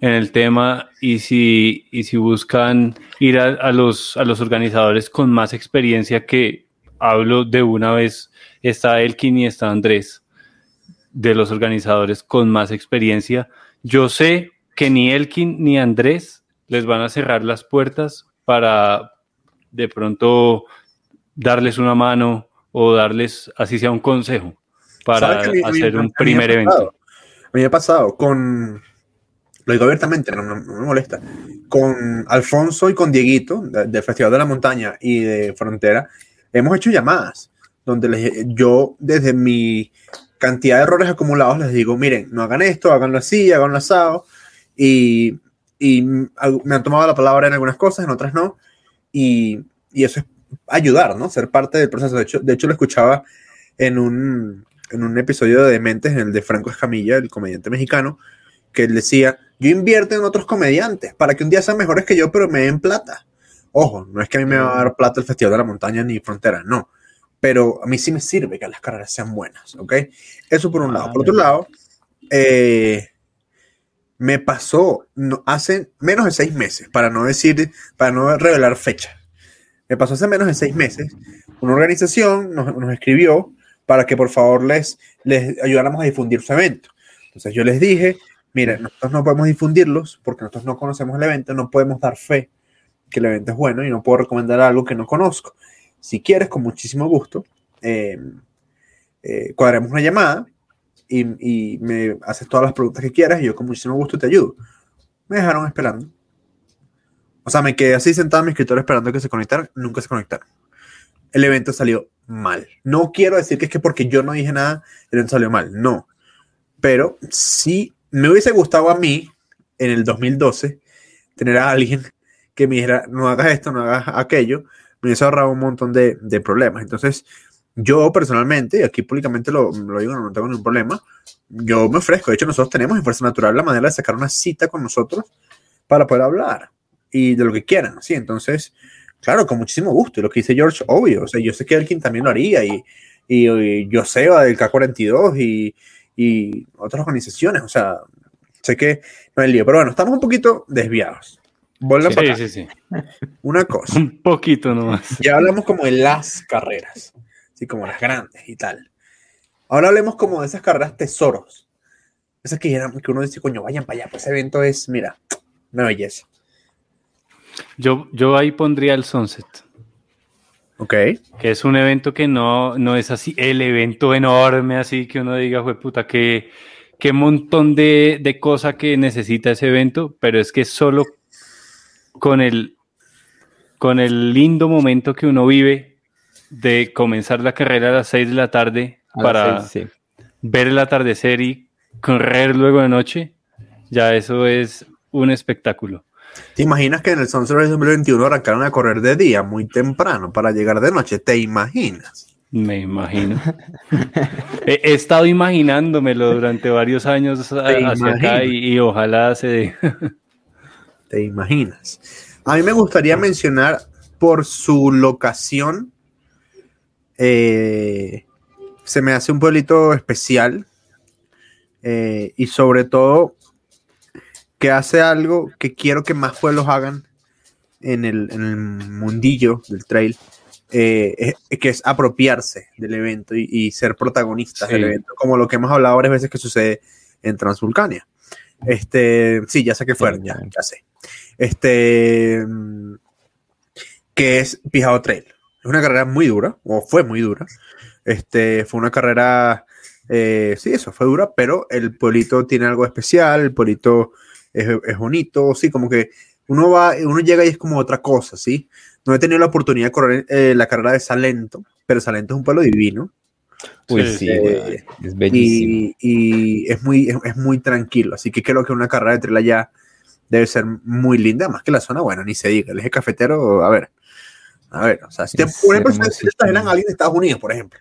en el tema y si, y si buscan ir a, los, a los organizadores con más experiencia que hablo de una vez, está Elkin y está Andrés, de los organizadores con más experiencia. Yo sé que ni Elkin ni Andrés les van a cerrar las puertas para de pronto darles una mano o darles, así sea, un consejo para hacer un primer evento. A mí me ha pasado con lo digo abiertamente, no, no, no, me molesta, con Alfonso y con Dieguito, del de Festival de la Montaña y de Frontera, hemos hecho llamadas donde les, yo desde mi cantidad de errores acumulados les digo, miren, no hagan esto, háganlo así, háganlo asado, y, y me han tomado la palabra en algunas cosas, en otras no, y, y eso es ayudar, ¿no? Ser parte del proceso. De hecho, de hecho lo escuchaba en un, en un episodio de Dementes, en el de Franco Escamilla, el comediante mexicano, que él decía, yo invierto en otros comediantes para que un día sean mejores que yo, pero me den plata. Ojo, no es que a mí me va a dar plata el Festival de la Montaña ni Frontera, no. Pero a mí sí me sirve que las carreras sean buenas, ¿ok? Eso por un lado. Por otro lado, eh, me pasó hace menos de seis meses, para no decir, para no revelar fecha. Me pasó hace menos de seis meses. Una organización nos, escribió para que por favor les, les ayudáramos a difundir su evento. Entonces yo les dije, mira, nosotros no podemos difundirlos porque nosotros no conocemos el evento, no podemos dar fe que el evento es bueno y no puedo recomendar algo que no conozco. Si quieres, con muchísimo gusto, eh, eh, cuadremos una llamada y, me haces todas las preguntas que quieras y yo con muchísimo gusto te ayudo. Me dejaron esperando. O sea, me quedé así sentado en mi escritorio esperando que se conectaran, nunca se conectaron. El evento salió mal. No quiero decir que es que porque yo no dije nada, el evento salió mal. No. Pero sí me hubiese gustado a mí, en el 2012, tener a alguien que me dijera, no hagas esto, no hagas aquello, me hubiese ahorrado un montón de, de problemas. Entonces, yo personalmente, y aquí públicamente lo, lo, digo, no tengo ningún problema, yo me ofrezco. De hecho, nosotros tenemos en Fuerza Natural la manera de sacar una cita con nosotros para poder hablar y de lo que quieran, ¿sí? Entonces, claro, con muchísimo gusto. Y lo que dice George, obvio. O sea, yo sé que Elkin también lo haría y, y, y Joseba del K42 y, y otras organizaciones. O sea, sé que no hay lío, pero bueno, estamos un poquito desviados. Vuelve sí, sí, sí. Una cosa. *laughs* un poquito nomás. Ya hablamos como de las carreras, así como las grandes y tal. Ahora hablemos como de esas carreras tesoros. Esas que, eran, que uno dice, coño, vayan para allá, pues ese evento es, mira, una belleza. Yo, yo ahí pondría el Sunset. Ok. Que es un evento que no, no es así, el evento enorme, así que uno diga, fue puta, qué, qué montón de, de cosa que necesita ese evento, pero es que solo con el, con el lindo momento que uno vive de comenzar la carrera a las 6 de la tarde A para seis, sí. ver el atardecer y correr luego de noche, ya eso es un espectáculo. ¿Te imaginas que en el Sunset Race 2021 arrancaron a correr de día muy temprano para llegar de noche? ¿Te imaginas? Me imagino. *laughs* he, he estado imaginándomelo durante varios años hacia acá y, y ojalá se dé. ¿Te imaginas? A mí me gustaría mencionar por su locación. Eh, se me hace un pueblito especial. eh, y sobre todo que hace algo que quiero que más pueblos hagan en el, en el mundillo del trail. eh, es- que es apropiarse del evento y, y ser protagonistas Sí. del evento, como lo que hemos hablado varias veces que sucede en Transvulcania. Este, sí, ya sé que fueron, ya, ya sé. Este, que es Pijao Trail. Es una carrera muy dura, o fue muy dura. Este, fue una carrera, eh, sí, eso, fue dura, pero el pueblito tiene algo especial, el pueblito es, es bonito, sí, como que uno va, uno llega y es como otra cosa, ¿sí? No he tenido la oportunidad de correr eh, la carrera de Salento, pero Salento es un pueblo divino. Uy, Sí, güey, es bellísimo. Y, y es, muy, es, es muy tranquilo. Así que creo que una carrera de trail allá debe ser muy linda. Más que la zona, bueno, ni se diga. El eje cafetero, a ver. A ver, o sea, si te, Es por ejemplo, si hermosísimo. ustedes trajeran a alguien de Estados Unidos, por ejemplo,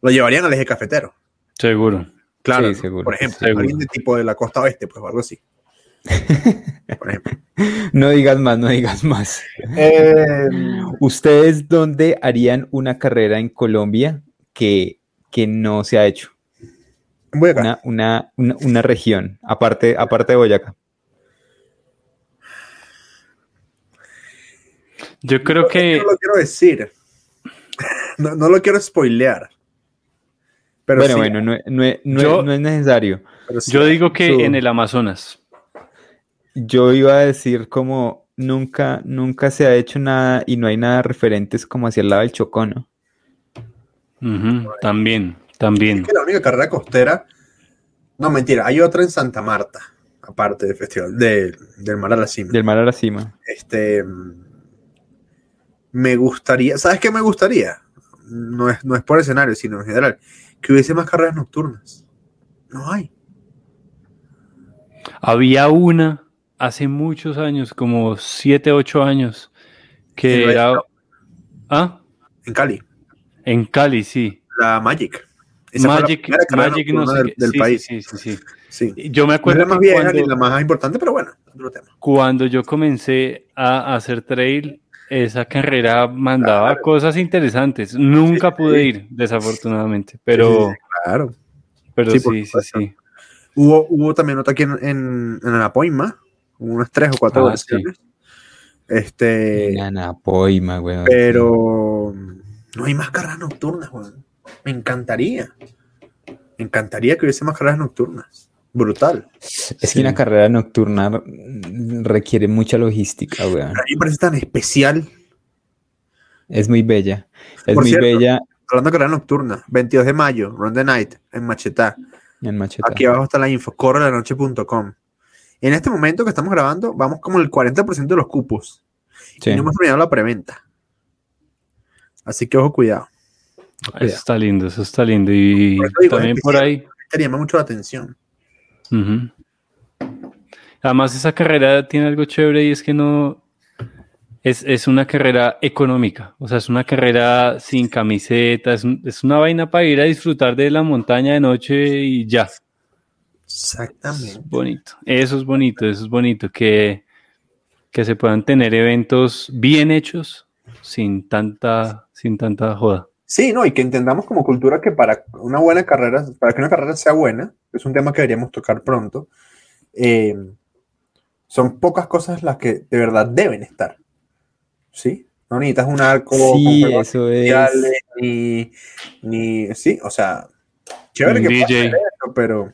lo llevarían al eje cafetero. Seguro. Claro, Sí, seguro, por ejemplo, seguro. alguien de tipo de la costa oeste, pues, o algo así. *laughs* Por ejemplo. No digas más, no digas más. Eh, ¿Ustedes dónde harían una carrera en Colombia que, que no se ha hecho? voy acá. Una, una, una, una región, aparte, aparte de Boyacá. Yo creo No, que No lo quiero decir. *laughs* No, no lo quiero spoilear. Pero bueno, sí, bueno, no, no es- no Yo- es- no es necesario. sí. yo digo que Su- en el Amazonas. Yo iba a decir como nunca, nunca se ha hecho nada y no hay nada referentes como hacia el lado del Chocó, ¿no? Ujú, También, también. Es que la única carrera costera. No, mentira, hay otra en Santa Marta, aparte del festival de- del mar a la cima. Del mar a la cima. Este. Me gustaría. ¿Sabes qué me gustaría? No es, no es por escenario, sino en general. Que hubiese más carreras nocturnas. No hay. Había una hace muchos años, como 7, 8 años, que era... ¿Ah? En Cali. En Cali, sí. La Magic. Esa fue la Magic, Magic no sé del, del sí, país. sí, sí, sí, Sí. Yo me No acuerdo la más vieja cuando, ni la más importante, pero bueno, otro tema. cuando yo comencé a hacer trail, esa carrera mandaba Claro. cosas interesantes. Nunca Sí, pude sí. ir, desafortunadamente, pero, Sí, Claro. pero Sí, sí, sí. Hubo, hubo también otra aquí en, en, en Anapoima, hubo unas tres o cuatro Ah, sí. versiones. Este, En Anapoima, weón. pero no hay más carreras nocturnas, weón. Me encantaría. Me encantaría que hubiese más carreras nocturnas. Brutal. Es que una carrera nocturna requiere mucha logística, weón. A mí me parece tan especial. Es muy bella. Es Por muy cierto, bella Hablando de carrera nocturna, 22 de mayo, Run the Night, en Machetá. en. Aquí abajo está la info, correlanoche.com. En este momento que estamos grabando, vamos como el 40% de los cupos. Sí. Y no hemos terminado la preventa. Así que ojo, cuidado. Eso está lindo, eso está lindo. Y Por también por ahí. Te llama mucho la atención. Además, esa carrera tiene algo chévere y es que no es, es una carrera económica. O sea, es una carrera sin camiseta, es, un- es una vaina para ir a disfrutar de la montaña de noche y ya. Es Exactamente. bonito. Eso es bonito, eso es bonito. Que, que se puedan tener eventos bien hechos sin tanta, sin tanta joda. Sí, no, y que entendamos como cultura que para una buena carrera, para que una carrera sea buena, es un tema que deberíamos tocar pronto, eh, son pocas cosas las que de verdad deben estar. ¿Sí? No necesitas un arco Sí, con juegos eso es. especiales, ni, ni, sí, o sea, Chévere Un que pueda DJ. hacer eso, pero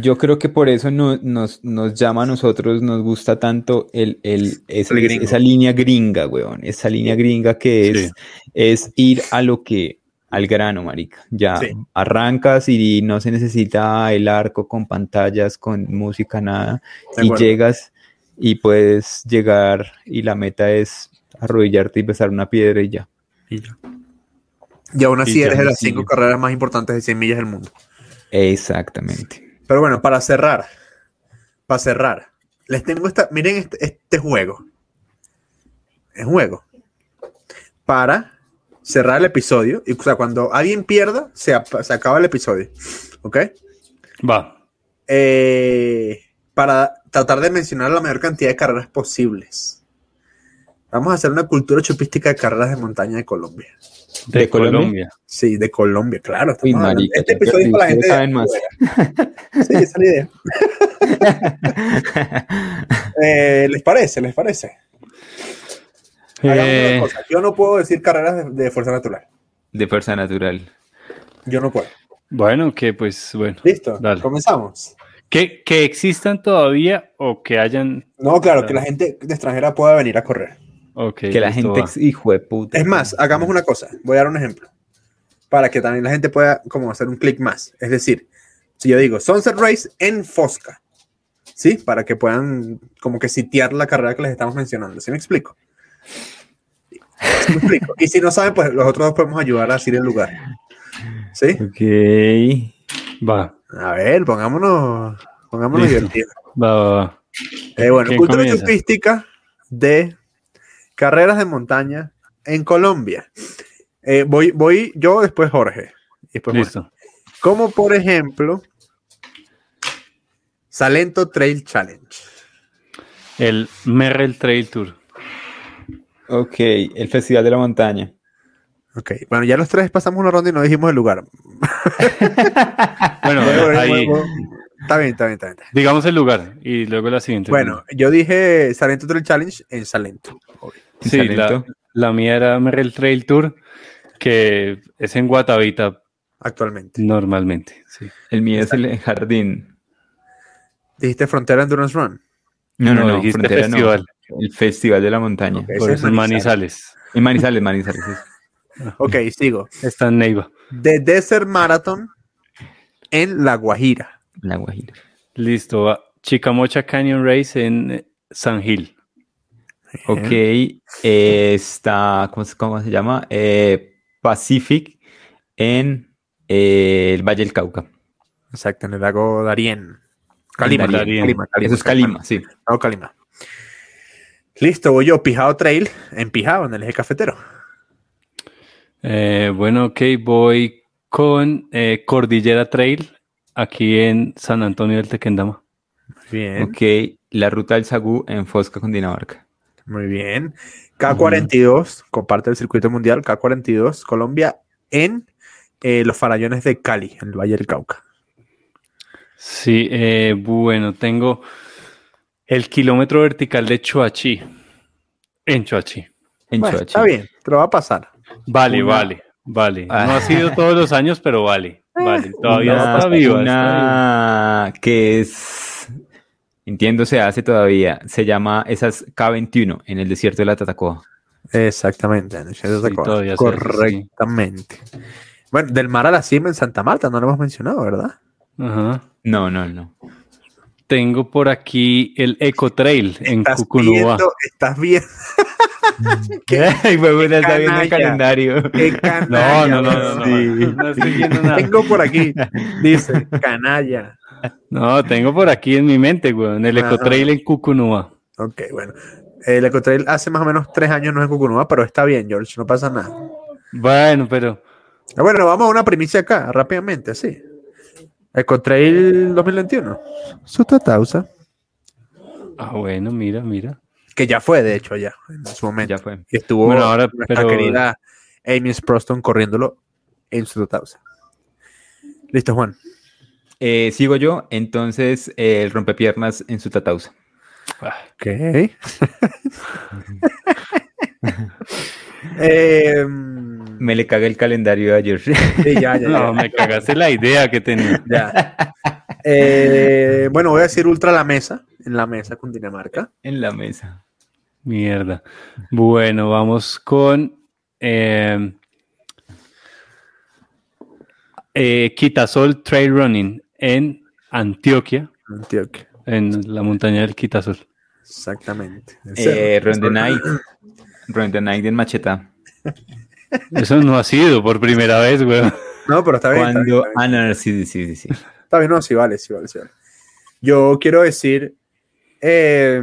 Yo creo que por eso no- nos, nos llama a nosotros, nos gusta tanto el, el, ese- El gringo. esa línea gringa, weón. Esa línea gringa que es, Sí. es ir a lo que, al grano, marica. Ya Sí. arrancas y no se necesita el arco con pantallas, con música, nada. De y acuerdo. llegas y puedes llegar y la meta es arrodillarte y besar una piedra y ya. y ya. Y aún así Y eres de las cinco carreras más importantes de 100 millas del mundo. Exactamente. Pero bueno, para cerrar, para cerrar, les tengo esta, miren este, este juego. Es juego. Para cerrar el episodio. Y, o sea, cuando alguien pierda, se, se acaba el episodio. ¿Ok? Va. Eh, para tratar de mencionar la mayor cantidad de carreras posibles. Vamos a hacer una cultura chupística de carreras de montaña de Colombia. De, ¿De Colombia? Colombia. Sí, de Colombia, claro. Uy, marica, este episodio es para la gente de más. Sí, esa es la idea. Eh, ¿Les parece? ¿Les parece? Hagamos una Eh, cosa. Yo no puedo decir carreras de, de fuerza natural. De fuerza natural. Yo no puedo. bueno, que pues, bueno. ¿Listo? Dale. Comenzamos. Que, que existan todavía o que hayan. No, claro, que la gente de extranjera pueda venir a correr. Que la gente, va. hijo de puta. Es más, hagamos una cosa. Voy a dar un ejemplo. Para que también la gente pueda como hacer un clic más. Es decir, si yo digo Sunset Race en Fosca. ¿Sí? Para que puedan como que sitiar la carrera que les estamos mencionando. ¿Sí me explico? ¿Sí me explico? Y si no saben, pues los otros dos podemos ayudar a decir el lugar. ¿Sí? Ok. Va, A ver, pongámonos, pongámonos divertidos. va, va, va. Eh, bueno, ¿Quién cultura comienza? chupística de carreras de montaña en Colombia. Eh, voy, voy yo, después Jorge. Listo. Como por ejemplo, Salento Trail Challenge. El Merrell Trail Tour. Ok, el Festival de la Montaña. Ok, bueno, ya los tres pasamos una ronda y no dijimos el lugar. *laughs* Bueno, Bueno, ahí, Está bien, está bien, está bien. digamos el lugar y luego la siguiente. Bueno, yo dije Salento Trail Challenge en Salento. obvio. Sí, la, la mía era Merrell Trail Tour, que es en Guatavita Actualmente. normalmente. Sí. El mío es el jardín. Dijiste Frontera Endurance Run. No, no, No, no, dijiste frontera no. festival. El Festival de la Montaña. Por eso es Manizales. En Manizales, Manizales. sí. *laughs* Ok, sigo. Está en Neiva. The Desert Marathon en La Guajira. La Guajira. Listo. va. Chicamocha Canyon Race en San Gil. Ok, eh, está, ¿cómo, se- cómo se llama? Eh, Pacific en eh, el Valle del Cauca. Exacto, en el lago Darién. Calima, En Darién. Calima, Calima, Eso es Calima, sí. Lago Calima. Listo, voy yo, Pijao Trail, en Pijao, en el eje cafetero. Eh, bueno, ok, voy con eh, Cordillera Trail aquí en San Antonio del Tequendama. Bien, Ok, la ruta del Sagú en Fosca, Cundinamarca. Muy bien. K42, comparte el circuito mundial, K42, Colombia, en eh, los farallones de Cali, en el Valle del Cauca. Sí, eh, bueno, tengo el kilómetro vertical de Chuachi. En Chuachi. En Bueno, Choachi. está bien, te lo va a pasar. Vale, Una- vale, vale. Ah. No ha sido todos los años, pero vale. Vale, *laughs* todavía Una- está viva. está viva. una que es, entiendo, se hace todavía. Se llama, esas K21 en el desierto de la Tatacoa. Exactamente, en el centro de Sí, hace, sí. correctamente. Bueno, del mar a la cima en Santa Marta, no lo hemos mencionado, ¿verdad? Ajá. No, no, no. Tengo por aquí el Eco Trail en Estás viendo, estás viendo. *laughs* ¿Qué? Ay, huevón, está viendo el calendario. qué No, canalla, no, no, no, no, Sí. no estoy viendo nada. Tengo por aquí, dice, *laughs* canalla. No, tengo por aquí en mi mente, weón, el Ajá. Eco Trail en Cucunúa. Ok, bueno. El Ecotrail hace más o menos tres años no es en Cucunúa, pero está bien, George, no pasa nada. Bueno, pero Ah, Bueno, vamos a una primicia acá, rápidamente, así. Ecotrail 2021. Su tatausa. ah, bueno, mira, mira. Que ya fue, de hecho, ya, en su momento. Ya fue. Y estuvo Bueno, ahora, nuestra pero- querida Amy Sproston corriéndolo en su tatausa. Listo, Juan. Eh, sigo yo, entonces eh, el rompepiernas en su tatausa. Ok. *laughs* Eh, Me le caga el calendario de ayer. sí, ya, ya, No, ya. me cagaste la idea que tenía. *laughs* ya. Eh, bueno, voy a decir ultra la mesa, en la mesa con Dinamarca. en la mesa. Mierda. Bueno, vamos con eh, eh, Quitasol Trail Running en Antioquia, Antioquia. en la montaña del Quitasol. Exactamente. Eh, Night en Macheta. Eso no ha sido por primera vez, güey. No, pero está bien. está bien, Cuando. está bien. Ah, no, no, sí, sí, sí, sí. Está bien, no, sí vale, sí vale, sí vale. Yo quiero decir, eh,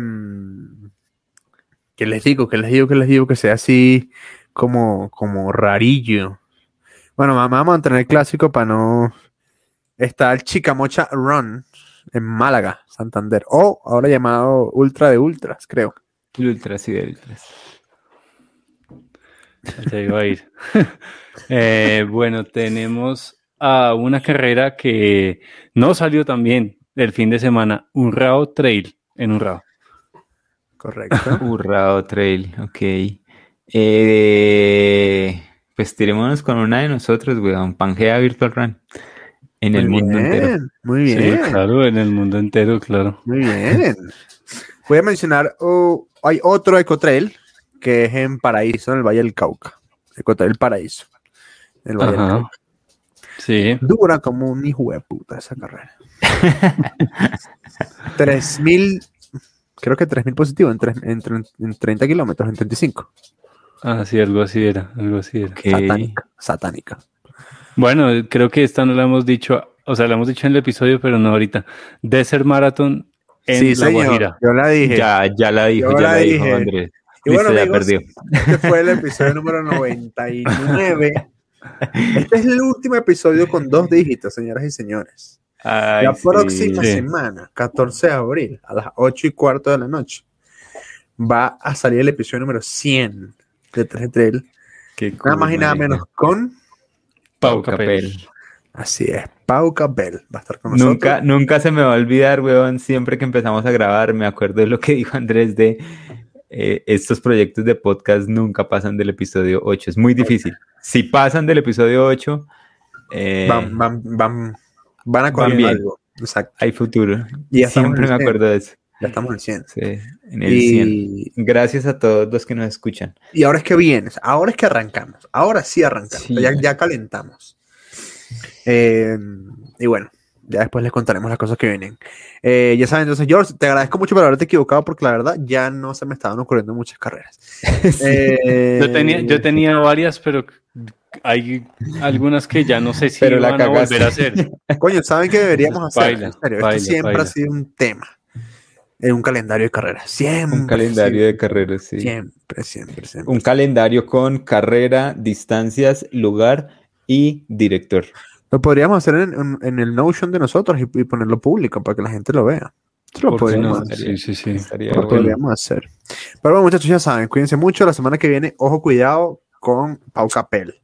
que les digo, que les digo, que les digo que sea así como, como rarillo. Bueno, vamos a mantener el clásico para no... Está el Chicamocha Run en Málaga, Santander, o ahora llamado Ultra de Ultras, creo. El Ultra, sí, el Ultras. Ya iba a ir. *laughs* Eh, bueno, tenemos a una carrera que no salió tan bien el fin de semana, un Rao Trail en un Rao. Correcto. *laughs* Urrao Trail, ok. Eh, pues tirémonos con una de nosotros, weón. Pangea Virtual Run. En el mundo entero. bien, Muy Sí, bien. claro, en el mundo entero, claro. Muy bien. Voy a mencionar, oh, hay otro ecotrail que es en Paraíso, en el Valle del Cauca. Ecotrail Paraíso. en el Valle del. Cauca. Sí. Dura como un hijo de puta esa carrera. *laughs* 3000, creo que 3000 positivos en, tres- en, tre- en 30 kilómetros, en 35. Ah, sí, algo así era, algo así era. Satánica. Satánica. Bueno, creo que esta no la hemos dicho, o sea, la hemos dicho en el episodio, pero no ahorita. Desert Marathon en sí, La señor. Guajira. Yo la dije. Ya, ya la dijo, Yo ya la la dijo dije. Andrés. Y bueno, amigos, perdió. Este fue el episodio número 99. *laughs* Este es el último episodio con dos dígitos, señoras y señores. Ay, la próxima sí. semana, 14 de abril, a las 8 y cuarto de la noche, va a salir el episodio número 100 de 3 Trail. Qué Nada más y nada menos con. Pau Pau Capel. Capel. Así es, Pau Capel va a estar con nosotros. Nunca, nunca se me va a olvidar, weón, siempre que empezamos a grabar, me acuerdo de lo que *laughs* dijo Andrés de eh, estos proyectos de podcast nunca pasan del episodio 8, es muy difícil. Si pasan del episodio 8, eh, Van, van, van, van a correr bien. algo. Exacto. hay futuro. Y siempre me el 100. acuerdo de eso. Ya estamos en el 100. Sí, en el 100. Y, Gracias a todos los que nos escuchan. y ahora es que vienes, ahora es que arrancamos, ahora sí arrancamos, Sí. Ya, ya calentamos. Eh, y bueno, ya después les contaremos las cosas que vienen. Eh, ya saben, entonces, George, te agradezco mucho por haberte equivocado porque la verdad ya no se me estaban ocurriendo muchas carreras. *laughs* Eh, Yo tenía, yo tenía varias, pero hay algunas que ya no sé si Pero la van a volver a hacer. Coño, ¿saben qué deberíamos hacer? Baila, en serio, baila, esto siempre baila. ha sido un tema en un calendario de carreras. Siempre. Un calendario de carreras, sí. Siempre, siempre, siempre. Un calendario con carrera, distancias, lugar y director. Lo podríamos hacer en, en- en el Notion de nosotros y, y ponerlo público para que la gente lo vea. Eso lo ¿Por qué podríamos no? hacer. Sí, sí, sí. Estaría Lo bueno. podríamos hacer. Pero bueno, muchachos, ya saben, cuídense mucho. La semana que viene, ojo, cuidado con Pau Capel.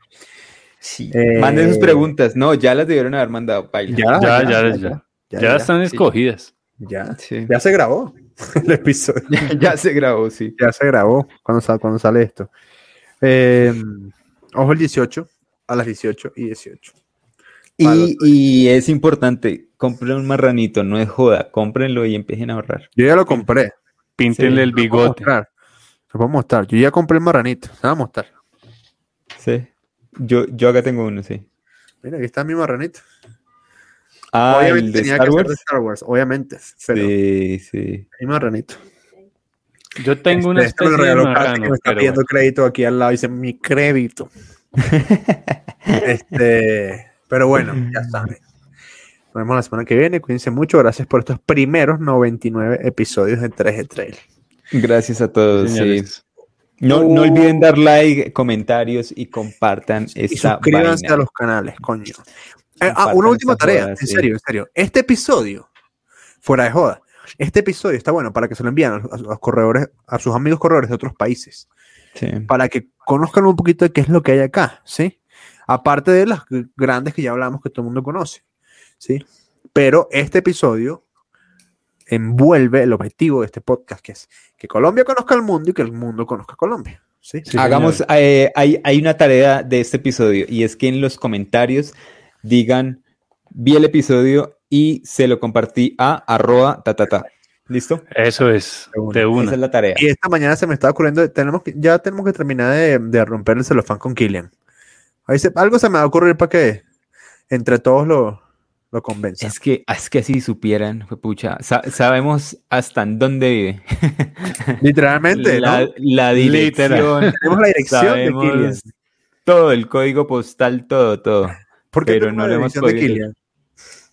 Sí. Eh, Manden sus preguntas. No, ya las debieron haber mandado. Paila. Ya, ya, ya. Ya están escogidas. Ya, Sí. ya se grabó *laughs* el episodio. Ya se grabó, sí. Ya se grabó cuando, sa- cuando sale esto. Eh, ojo, el 18, a las 18 y 18. Y, y es importante, compren un marranito, no es joda, cómprenlo y empiecen a ahorrar. Yo ya lo compré. Píntenle Sí, el bigote. Lo puedo mostrar. Yo ya compré el marranito. Se va a mostrar. Sí. Yo, yo acá tengo uno, sí. Mira, aquí está mi marranito. Ah, obviamente el de tenía Star que ser de Star Wars, obviamente. Pero Sí, sí. mi marranito. Yo tengo una Este, me especie de regaló Pati, que marrano, me está pero pidiendo bueno. crédito aquí al lado. Dice mi crédito. *laughs* este, pero bueno, ya saben. Nos vemos la semana que viene. Cuídense mucho. Gracias por estos primeros 99 episodios de 3G Trail. Gracias a todos. sí. No, no olviden dar like, comentarios y compartan Y esta suscríbanse vaina. a los canales, coño. Eh, ah, una última tarea, joda, en sí. serio, en serio. Este episodio, fuera de joda, este episodio está bueno para que se lo envíen a los, a los corredores, a sus amigos corredores de otros países, Sí. para que conozcan un poquito de qué es lo que hay acá, ¿sí? Aparte de las grandes que ya hablamos que todo el mundo conoce, ¿sí? Pero este episodio envuelve el objetivo de este podcast, que es que Colombia conozca al mundo y que el mundo conozca a Colombia, ¿sí? Sí, Hagamos, eh, hay, hay una tarea de este episodio y es que en los comentarios digan, vi el episodio y se lo compartí a arroba ta, ta, ta. ¿Listo? Eso es, De una. de Esa es la tarea. Y esta mañana se me estaba ocurriendo, tenemos que, ya tenemos que terminar de, de romper el celofán con Killian. Ahí se- algo se me va a ocurrir para que entre todos lo, lo convenzan. Es que, es que si supieran, pucha, sa- sabemos hasta en dónde vive. *laughs* Literalmente, la, ¿no? la dirección, Tenemos la dirección sabemos de Killian. todo, el código postal, todo, todo. ¿Por qué pero no la lo hemos podido. Killian?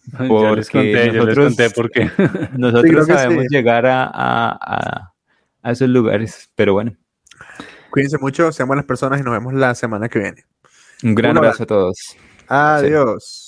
*laughs* Yo les porque conté, les nosotros- conté. *laughs* *laughs* Nosotros creo que sabemos sí. llegar a, a- a- a esos lugares, pero bueno, Cuídense mucho, sean buenas personas y nos vemos la semana que viene. un gran Un abrazo a todos. Adiós.